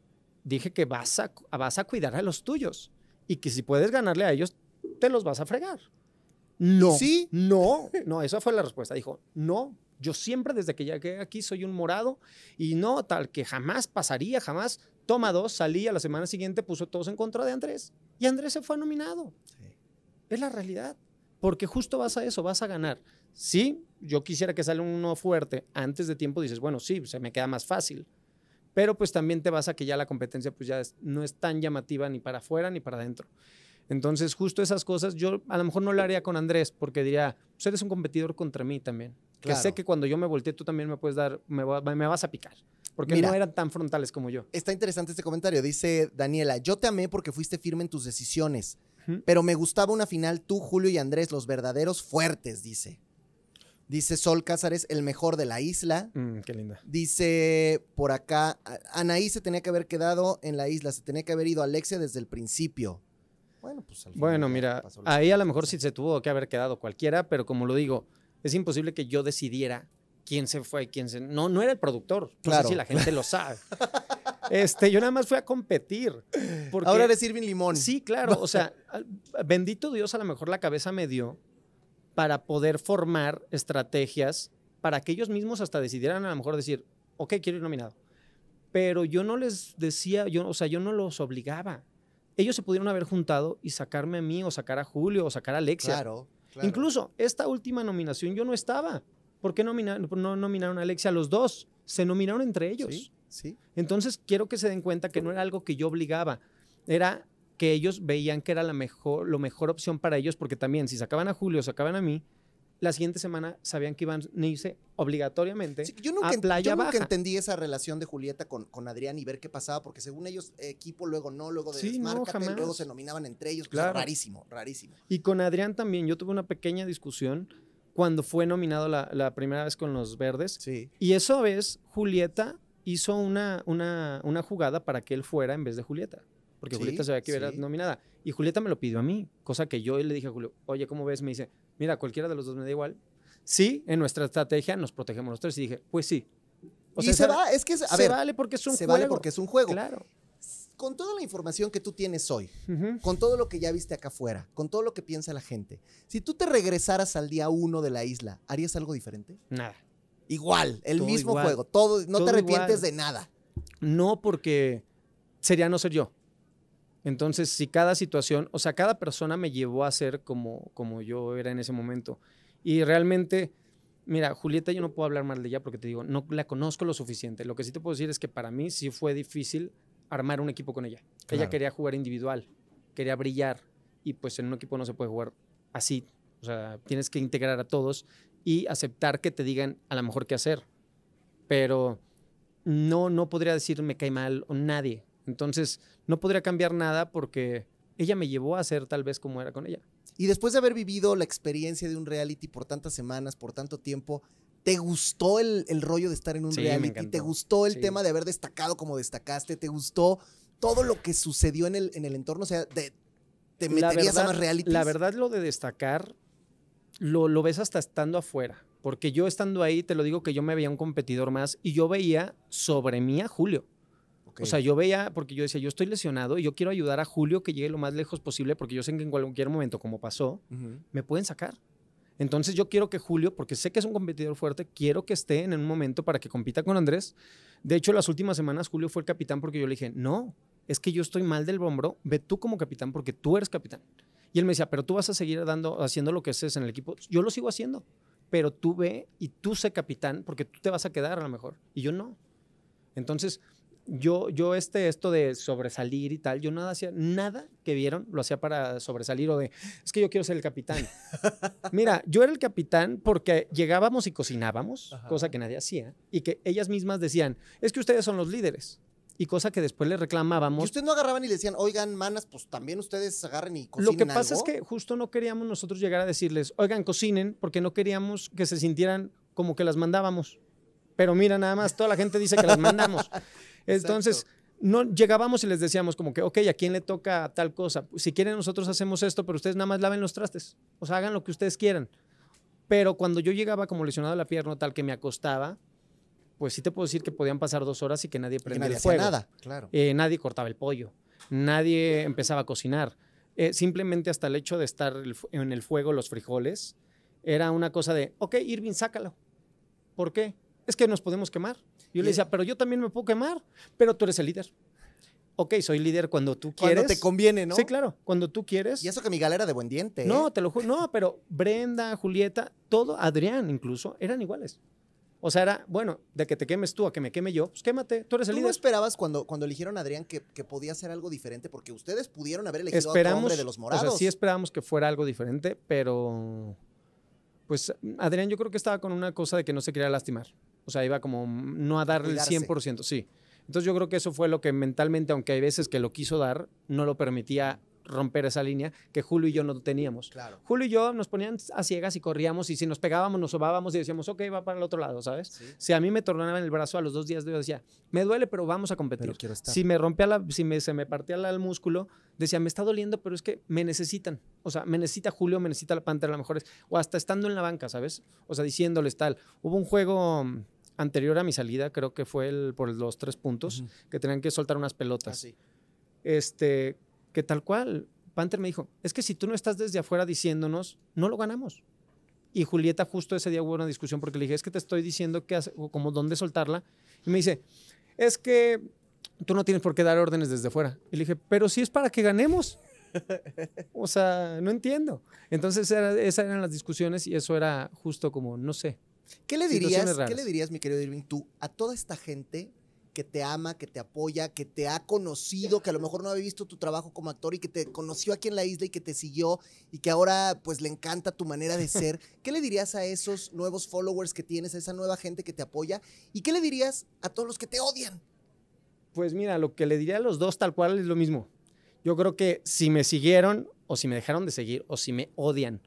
Dije que vas a vas a cuidar a los tuyos y que si puedes ganarle a ellos te los vas a fregar." No. sí? No, [LAUGHS] no, esa fue la respuesta. Dijo, "No, yo siempre desde que llegué aquí soy un morado y no, tal que jamás pasaría, jamás. Toma dos, salí a la semana siguiente, puso todos en contra de Andrés. Y Andrés se fue nominado. Es la realidad. Porque justo vas a eso, vas a ganar. Sí, yo quisiera que salga uno fuerte antes de tiempo, dices, bueno, sí, se me queda más fácil. Pero pues también te vas a que ya la competencia pues ya es- no es tan llamativa ni para afuera ni para adentro. Entonces, justo esas cosas, yo a lo mejor no lo haría con Andrés, porque diría, pues eres un competidor contra mí también. Que sé que cuando yo me volteé, tú también me puedes dar, me, va- me vas a picar. Porque Mira. no eran tan frontales como yo. Está interesante este comentario. Dice Daniela, yo te amé porque fuiste firme en tus decisiones. Pero me gustaba una final tú, Julio y Andrés, los verdaderos fuertes, dice. Dice Sol Cázares, el mejor de la isla. Mm, qué linda. Dice por acá, Anaí se tenía que haber quedado en la isla, se tenía que haber ido Alexia desde el principio. Bueno, pues al final Bueno, mira, pasó ahí a lo mejor sí se tuvo que haber quedado cualquiera, pero como lo digo, es imposible que yo decidiera quién se fue, quién se... No, no era el productor. No Claro. sé si la gente lo sabe. [LAUGHS] Este, yo nada más fui a competir. Porque, Ahora eres Irving Limón. Sí, claro. O sea, bendito Dios, a lo mejor la cabeza me dio para poder formar estrategias para que ellos mismos hasta decidieran a lo mejor decir, ok, quiero ir nominado. Pero yo no les decía, yo, o sea, yo no los obligaba. Ellos se pudieron haber juntado y sacarme a mí o sacar a Julio o sacar a Alexia. Claro, claro. Incluso esta última nominación yo no estaba. ¿Por qué nomina- no nominaron a Alexia? Los dos. Se nominaron entre ellos. Sí, sí. Entonces quiero que se den cuenta que no era algo que yo obligaba, era que ellos veían que era la mejor, lo mejor opción para ellos, porque también si sacaban a Julio o sacaban a mí, la siguiente semana sabían que iban a irse obligatoriamente Sí, yo nunca, a Playa yo nunca Baja. entendí esa relación de Julieta con, con Adrián y ver qué pasaba, porque según ellos, equipo, luego no, luego de Sí, no, Desmárcate, jamás. luego se nominaban entre ellos. Claro. Claro. Rarísimo, rarísimo. Y con Adrián también, yo tuve una pequeña discusión cuando fue nominado la, la primera vez con los Verdes. Sí. Y esa vez Julieta hizo una, una, una jugada para que él fuera en vez de Julieta. Porque Sí, Julieta sabía que era sí. nominada. Y Julieta me lo pidió a mí, cosa que yo le dije a Julio, oye, ¿cómo ves? Me dice, mira, cualquiera de los dos me da igual. Sí, en nuestra estrategia nos protegemos los tres. Y dije, pues sí. y se va, es que, a se ver, vale porque es un se juego. vale porque es un juego. Claro. Con toda la información que tú tienes hoy, con todo lo que ya viste acá afuera, con todo lo que piensa la gente, si tú te regresaras al día uno de la isla, ¿harías algo diferente? Nada. Igual, el Todo mismo igual. juego, todo, no Todo te arrepientes igual. de nada. No porque sería no ser yo. Entonces, si cada situación, o sea, cada persona me llevó a ser como, como yo era en ese momento. Y realmente, mira, Julieta, yo no puedo hablar mal de ella porque te digo, no la conozco lo suficiente. Lo que sí te puedo decir es que para mí sí fue difícil armar un equipo con ella. Ella quería jugar individual, quería brillar. Y pues en un equipo no se puede jugar así. O sea, tienes que integrar a todos y aceptar que te digan a lo mejor qué hacer. Pero no, no podría decir me cae mal o nadie. Entonces, no podría cambiar nada porque ella me llevó a ser tal vez como era con ella. Y después de haber vivido la experiencia de un reality por tantas semanas, por tanto tiempo, ¿te gustó el, el rollo de estar en un Sí, reality? ¿Te gustó el Sí. tema de haber destacado como destacaste? ¿Te gustó todo lo que sucedió en el, en el entorno? O sea, de- ¿te La meterías a verdad- más realities? La verdad, lo de destacar, lo, lo ves hasta estando afuera. Porque yo estando ahí, te lo digo que yo me veía un competidor más y yo veía sobre mí a Julio. Ok. O sea, yo veía, porque yo decía, yo estoy lesionado y yo quiero ayudar a Julio que llegue lo más lejos posible porque yo sé que en cualquier momento, como pasó, me pueden sacar. Entonces yo quiero que Julio, porque sé que es un competidor fuerte, quiero que esté en un momento para que compita con Andrés. De hecho, las últimas semanas Julio fue el capitán porque yo le dije, no, es que yo estoy mal del hombro, ve tú como capitán porque tú eres capitán. Y él me decía, pero tú vas a seguir dando, haciendo lo que haces en el equipo. Yo lo sigo haciendo, pero tú ve y tú sé capitán porque tú te vas a quedar a lo mejor. Y yo no. Entonces, yo, yo este, esto de sobresalir y tal, yo nada hacía, nada que vieron lo hacía para sobresalir o de, es que yo quiero ser el capitán. [LAUGHS] Mira, yo era el capitán porque llegábamos y cocinábamos, Ajá. cosa que nadie hacía, y que ellas mismas decían, es que ustedes son los líderes. Y cosa que después le ¿Y reclamábamos. ustedes no agarraban y le decían, oigan, manas, pues también ustedes agarren y cocinen Lo que pasa algo"? es que justo no queríamos nosotros llegar a decirles, oigan, cocinen, porque no queríamos que se sintieran como que las mandábamos. Pero mira, nada más, toda la gente dice que las mandamos. [LAUGHS] Entonces, no llegábamos y les decíamos como que, ok, ¿a quién le toca tal cosa? Si quieren, nosotros hacemos esto, pero ustedes nada más laven los trastes. O sea, hagan lo que ustedes quieran. Pero cuando yo llegaba como lesionado la pierna, tal que me acostaba, pues sí te puedo decir que podían pasar dos horas y que nadie prendía nadie el fuego. nada, claro. Eh, nadie cortaba el pollo, nadie empezaba a cocinar. Eh, simplemente hasta el hecho de estar en el fuego los frijoles era una cosa de, ok, Irving, sácalo. ¿Por qué? Es que nos podemos quemar. Yo le decía, pero yo también me puedo quemar, pero tú eres el líder. Ok, soy líder cuando tú Cuando quieres. te conviene, ¿no? Sí, claro, cuando tú quieres. Y eso que mi galera de buen diente. ¿eh? No, te lo juro. No, pero Brenda, Julieta, todo, Adrián incluso, eran iguales. O sea, era, bueno, de que te quemes tú a que me queme yo, pues quémate, tú eres el ¿Tú no líder. esperabas cuando, cuando eligieron a Adrián que, que podía hacer algo diferente? Porque ustedes pudieron haber elegido a otro esperamos, hombre de los o morados. sea, sí esperábamos que fuera algo diferente, pero pues Adrián yo creo que estaba con una cosa de que no se quería lastimar. O sea, iba como no a darle Cuidarse. el 100%, sí. Entonces yo creo que eso fue lo que mentalmente, aunque hay veces que lo quiso dar, no lo permitía romper esa línea que Julio y yo no teníamos. Claro. Julio y yo nos ponían a ciegas y corríamos y si nos pegábamos, nos sobábamos y decíamos, ok, va para el otro lado, ¿sabes? Sí. Si a mí me tornaban el brazo a los dos días, yo decía, me duele, pero vamos a competir. Pero quiero estar. Si me rompía la, si me, se me partía la- el músculo, decía, me está doliendo, pero es que me necesitan. O sea, me necesita Julio, me necesita la Panther, a lo mejor es, o hasta estando en la banca, ¿sabes? O sea, diciéndoles tal. Hubo un juego mm, anterior a mi salida, creo que fue el, por los tres puntos, que tenían que soltar unas pelotas. Así. Este, que tal cual, Panther me dijo, es que si tú no estás desde afuera diciéndonos, no lo ganamos. Y Julieta justo ese día hubo una discusión porque le dije, es que te estoy diciendo que hace- o como dónde soltarla. Y me dice, es que tú no tienes por qué dar órdenes desde fuera. Y le dije, pero si es para que ganemos. [LAUGHS] o sea, no entiendo. Entonces era- esas eran las discusiones y eso era justo como, no sé. ¿Qué le dirías, ¿qué le dirías, mi querido Irving, tú a toda esta gente que te ama, que te apoya, que te ha conocido, que a lo mejor no había visto tu trabajo como actor y que te conoció aquí en la isla y que te siguió y que ahora pues le encanta tu manera de ser? [LAUGHS] ¿Qué le dirías a esos nuevos followers que tienes, a esa nueva gente que te apoya? ¿Y qué le dirías a todos los que te odian? Pues mira, lo que le diría a los dos tal cual es lo mismo. Yo creo que si me siguieron o si me dejaron de seguir o si me odian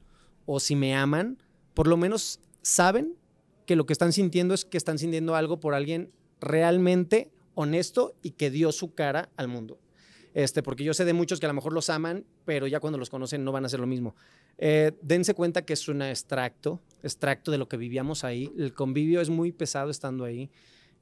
o si me aman, por lo menos saben que lo que están sintiendo es que están sintiendo algo por alguien realmente honesto y que dio su cara al mundo. Este, porque yo sé de muchos que a lo mejor los aman, pero ya cuando los conocen no van a hacer lo mismo. Eh, dense cuenta que es un extracto, extracto de lo que vivíamos ahí. El convivio es muy pesado estando ahí.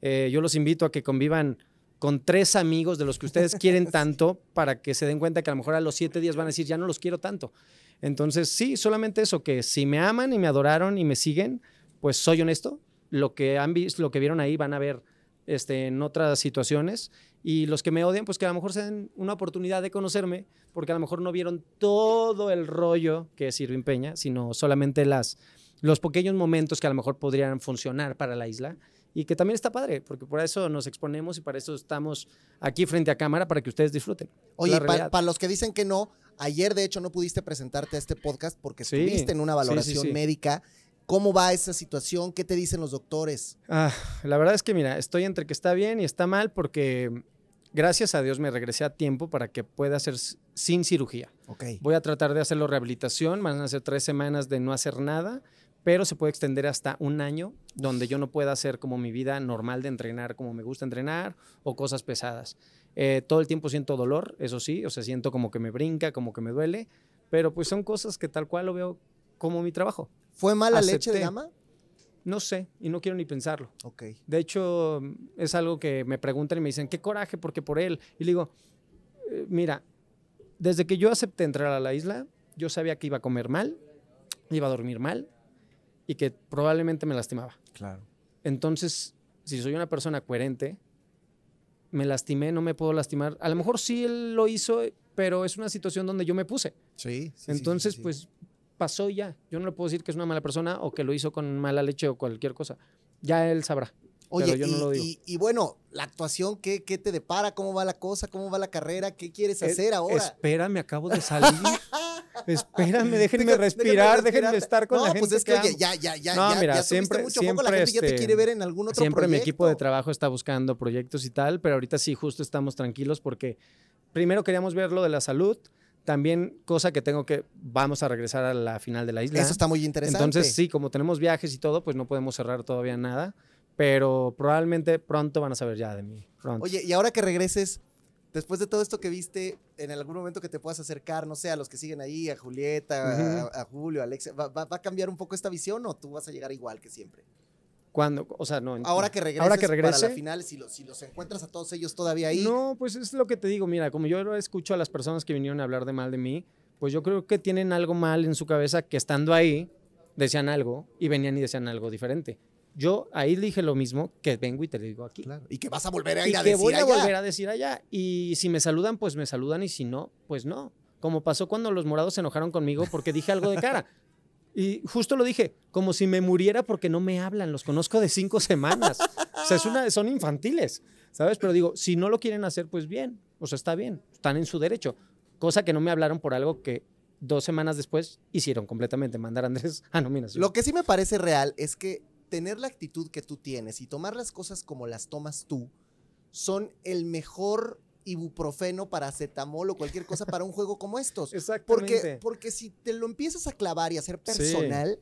Eh, yo los invito a que convivan con tres amigos de los que ustedes quieren [LAUGHS] tanto para que se den cuenta que a lo mejor a los siete días van a decir, ya no los quiero tanto. Entonces, sí, solamente eso, que si me aman y me adoraron y me siguen, pues soy honesto. Lo que han visto, lo que vieron ahí van a ver este, en otras situaciones. Y los que me odian, pues que a lo mejor se den una oportunidad de conocerme, porque a lo mejor no vieron todo el rollo que es Irving Peña, sino solamente las, los pequeños momentos que a lo mejor podrían funcionar para la isla. Y que también está padre, porque por eso nos exponemos y para eso estamos aquí frente a cámara, para que ustedes disfruten. Oye, para los que dicen que no, ayer de hecho no pudiste presentarte a este podcast porque Sí, estuviste en una sí, valoración sí. médica. ¿Cómo va esa situación? ¿Qué te dicen los doctores? Ah, la verdad es que mira, estoy entre que está bien y está mal porque gracias a Dios me regresé a tiempo para que pueda hacer sin cirugía. Ok. Voy a tratar de hacerlo rehabilitación, van a ser tres semanas de no hacer nada, pero se puede extender hasta un año donde yo no pueda hacer como mi vida normal de entrenar como me gusta entrenar o cosas pesadas. Eh, todo el tiempo siento dolor, eso sí, o sea, siento como que me brinca, como que me duele, pero pues son cosas que tal cual lo veo como mi trabago. ¿Fue mala leche de gama? No sé y no quiero ni pensarlo. Ok. De hecho, es algo que me preguntan y me dicen, qué coraje, porque por él. Y le digo, "Eh, mira, desde que yo acepté entrar a la isla, yo sabía que iba a comer mal, iba a dormir mal y que probablemente me lastimaba. Claro. Entonces, si soy una persona coherente, me lastimé, no me puedo lastimar. A lo mejor sí él lo hizo, pero es una situación donde yo me puse. Sí. sí, sí, Entonces, sí, sí. pues pasó y ya. Yo no le puedo decir que es una mala persona o que lo hizo con mala leche o cualquier cosa. Ya él sabrá. Oye, pero yo y, no lo digo. y- y bueno, la actuación, ¿qué, qué te depara? ¿Cómo va la cosa? ¿Cómo va la carrera? ¿Qué quieres Eh, hacer ahora? Espérame, acabo de salir. [LAUGHS] Espérame, déjenme Deja- respirar, déjenme respirar. estar con no, la gente. pues es que, que oye, amo. ya, ya, ya, No, ya, mira, ya siempre- mucho foco, la siempre, gente ya te este, quiere ver en algún otro Siempre mi equipo de trabajo está buscando proyectos y tal, pero ahorita sí, justo estamos tranquilos porque primero queríamos ver lo de la salud, también cosa que tengo que, vamos a regresar a la final de la isla. Eso está muy interesante. Entonces, sí, como tenemos viajes y todo, pues no podemos cerrar todavía nada, pero probablemente pronto van a saber ya de mí. Pronto. Oye, y ahora que regreses, después de todo esto que viste, en algún momento que te puedas acercar, no sé, a los que siguen ahí, a Julieta, a, a Julio, a Alexia, ¿va, va- va a cambiar un poco esta visión o tú vas a llegar igual que siempre? ¿Cuándo? O sea, no. Ahora que regreses ahora que para regrese, la final, si, los- si los encuentras a todos ellos todavía ahí, No, pues es lo que te digo. Mira, como yo escucho a las personas que vinieron a hablar de mal de mí, pues yo creo que tienen algo mal en su cabeza que estando ahí decían algo y venían y decían algo diferente. Yo ahí dije lo mismo que vengo y te lo digo aquí. Claro, y que vas a volver a Y ir a que decir voy a allá. volver a decir allá. Y si me saludan, pues me saludan y si no, pues no. Como pasó cuando los morados se enojaron conmigo porque dije algo de cara. Y justo lo dije, como si me muriera porque no me hablan, los conozco de cinco semanas. O sea, son infantiles, ¿sabes? Pero digo, si no lo quieren hacer, pues bien, o sea, está bien, están en su derecho. Cosa que no me hablaron por algo que dos semanas después hicieron completamente, mandar a Andrés a nominación. Lo que sí me parece real es que tener la actitud que tú tienes y tomar las cosas como las tomas tú son el mejor ibuprofeno, paracetamol o cualquier cosa para un juego como estos. [LAUGHS] Exactamente. Porque, porque si te lo empiezas a clavar y a hacer personal,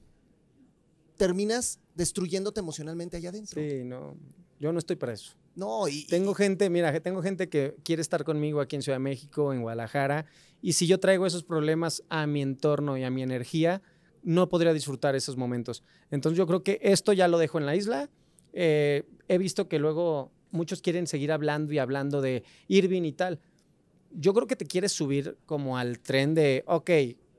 terminas destruyéndote emocionalmente allá adentro. Sí, no. Yo no estoy para eso. No, y, Tengo gente, mira, tengo gente que quiere estar conmigo aquí en Ciudad de México, en Guadalajara, y si yo traigo esos problemas a mi entorno y a mi energía, no podría disfrutar esos momentos. Entonces yo creo que esto ya lo dejo en la isla. Eh, he visto que luego muchos quieren seguir hablando y hablando de Irving y tal. Yo creo que te quieres subir como al tren de, ok,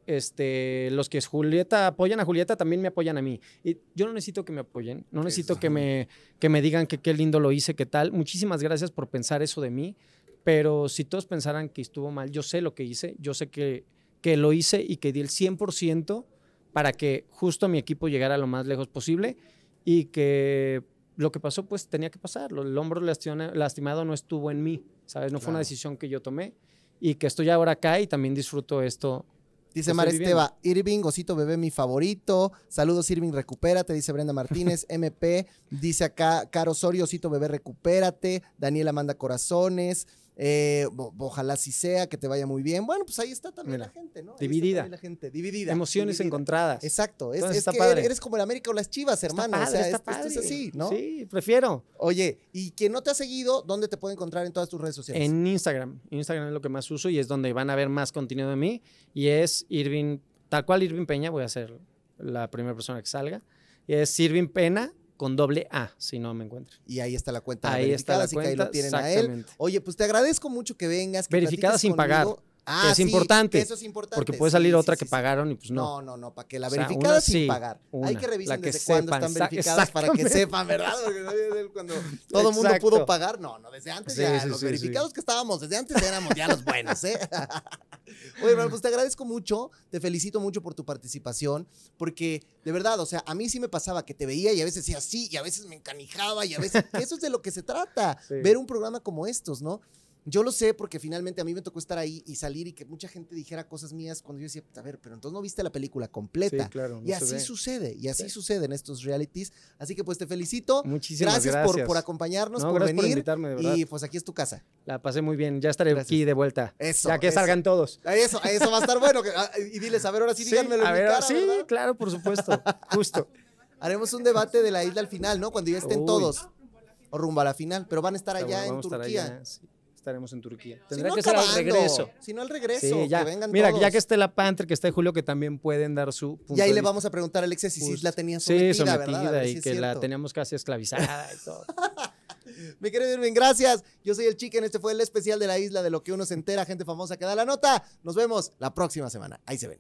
este, los que Julieta apoyan a Julieta también me apoyan a mí. Y yo no necesito que me apoyen, no necesito que me, que me digan que qué lindo lo hice, qué tal. Muchísimas gracias por pensar eso de mí, pero si todos pensaran que estuvo mal, yo sé lo que hice, yo sé que, que lo hice y que di el 100% para que justo mi equipo llegara lo más lejos posible y que lo que pasó pues tenía que pasar. El hombro lastima- lastimado no estuvo en mí, ¿sabes? No fue una Claro. decisión que yo tomé y que estoy ahora acá y también disfruto esto. Dice Mar. Esteba, Irving, Osito Bebé, mi favorito. Saludos, Irving, recupérate, dice Brenda Martínez. [LAUGHS] MP, dice acá, Caro Osorio, Osito Bebé, recupérate. Daniela manda corazones. Eh, ojalá sí sea, que te vaya muy bien. Bueno, pues ahí está también Mira, la gente, ¿no? Ahí dividida. La gente, dividida. Emociones dividida. encontradas. Exacto, es, es que padre. eres como el América o las Chivas, hermano. padre, o sea, esto- esto es así, ¿no? Sí, prefiero. Oye, y quien no te ha seguido, ¿dónde te puede encontrar en todas tus redes sociales? En Instagram. Instagram es lo que más uso y es donde van a ver más contenido de mí. Y es Irving, tal cual Irving Peña, voy a ser la primera persona que salga. Y es Irving Pena con doble A, si no me encuentro. Y ahí está la cuenta Ahí está verificada, la así que ahí lo cuenta, tienen a él. Oye, pues te agradezco mucho que vengas. que Verificada sin pagar. Ah, es sí, importante, Eso es importante. Porque puede salir sí, otra sí, que pagaron y pues no. No, no, no, para que la O sea, verificada sin sí, pagar. Hay una, que revisar desde cuándo están verificadas para que sepan, ¿verdad? Porque cuando [LAUGHS] todo el mundo pudo pagar, no, no, desde antes ya, los verificados que estábamos, desde antes éramos ya los buenos, ¿eh? [LAUGHS] Oye, hermano, pues te agradezco mucho, te felicito mucho por tu participación, porque de verdad, o sea, a mí sí me pasaba que te veía y a veces decía sí, y a veces me encanijaba, y a veces, eso es de lo que se trata, [LAUGHS] ver un programa como estos, ¿no? Yo lo sé porque finalmente a mí me tocó estar ahí y salir y que mucha gente dijera cosas mías cuando yo decía, a ver, pero entonces no viste la película completa. Sí, claro. Y no así ve. sucede, y así Sí. sucede en estos realities. Así que pues te felicito. Muchísimas Gracias, gracias. Por, por acompañarnos, No, por gracias por venir. invitarme, de verdad. y pues aquí es tu casa. La pasé muy bien. Ya estaré Gracias. aquí de vuelta. Eso, ya que eso. salgan todos. Eso, eso va a estar bueno. ah, y diles, a ver, ahora sí, díganmelo a en ver, mi cara, sí, ¿verdad? claro, por supuesto. Justo. Haremos un debate de la isla al final, ¿no? Cuando ya estén Uy. todos. O rumbo a la final. Pero van a estar allá en Turquía. allá, sí. Estaremos en Turquía. Si Tendrá no que ser al regreso. Si no al regreso, Sí, ya. que vengan Mira, todos. ya que esté la Panther, que esté Julio, que también pueden dar su punto Y ahí de le vamos a preguntar a Alexia si la tenía sometida, Sí, sometida ¿verdad? Ver y si que la teníamos casi esclavizada y todo. [LAUGHS] Mi querido Irving, gracias. Yo soy el Chicken. Este fue el especial de la isla de lo que uno se entera, gente famosa que da la nota. Nos vemos la próxima semana. Ahí se ven.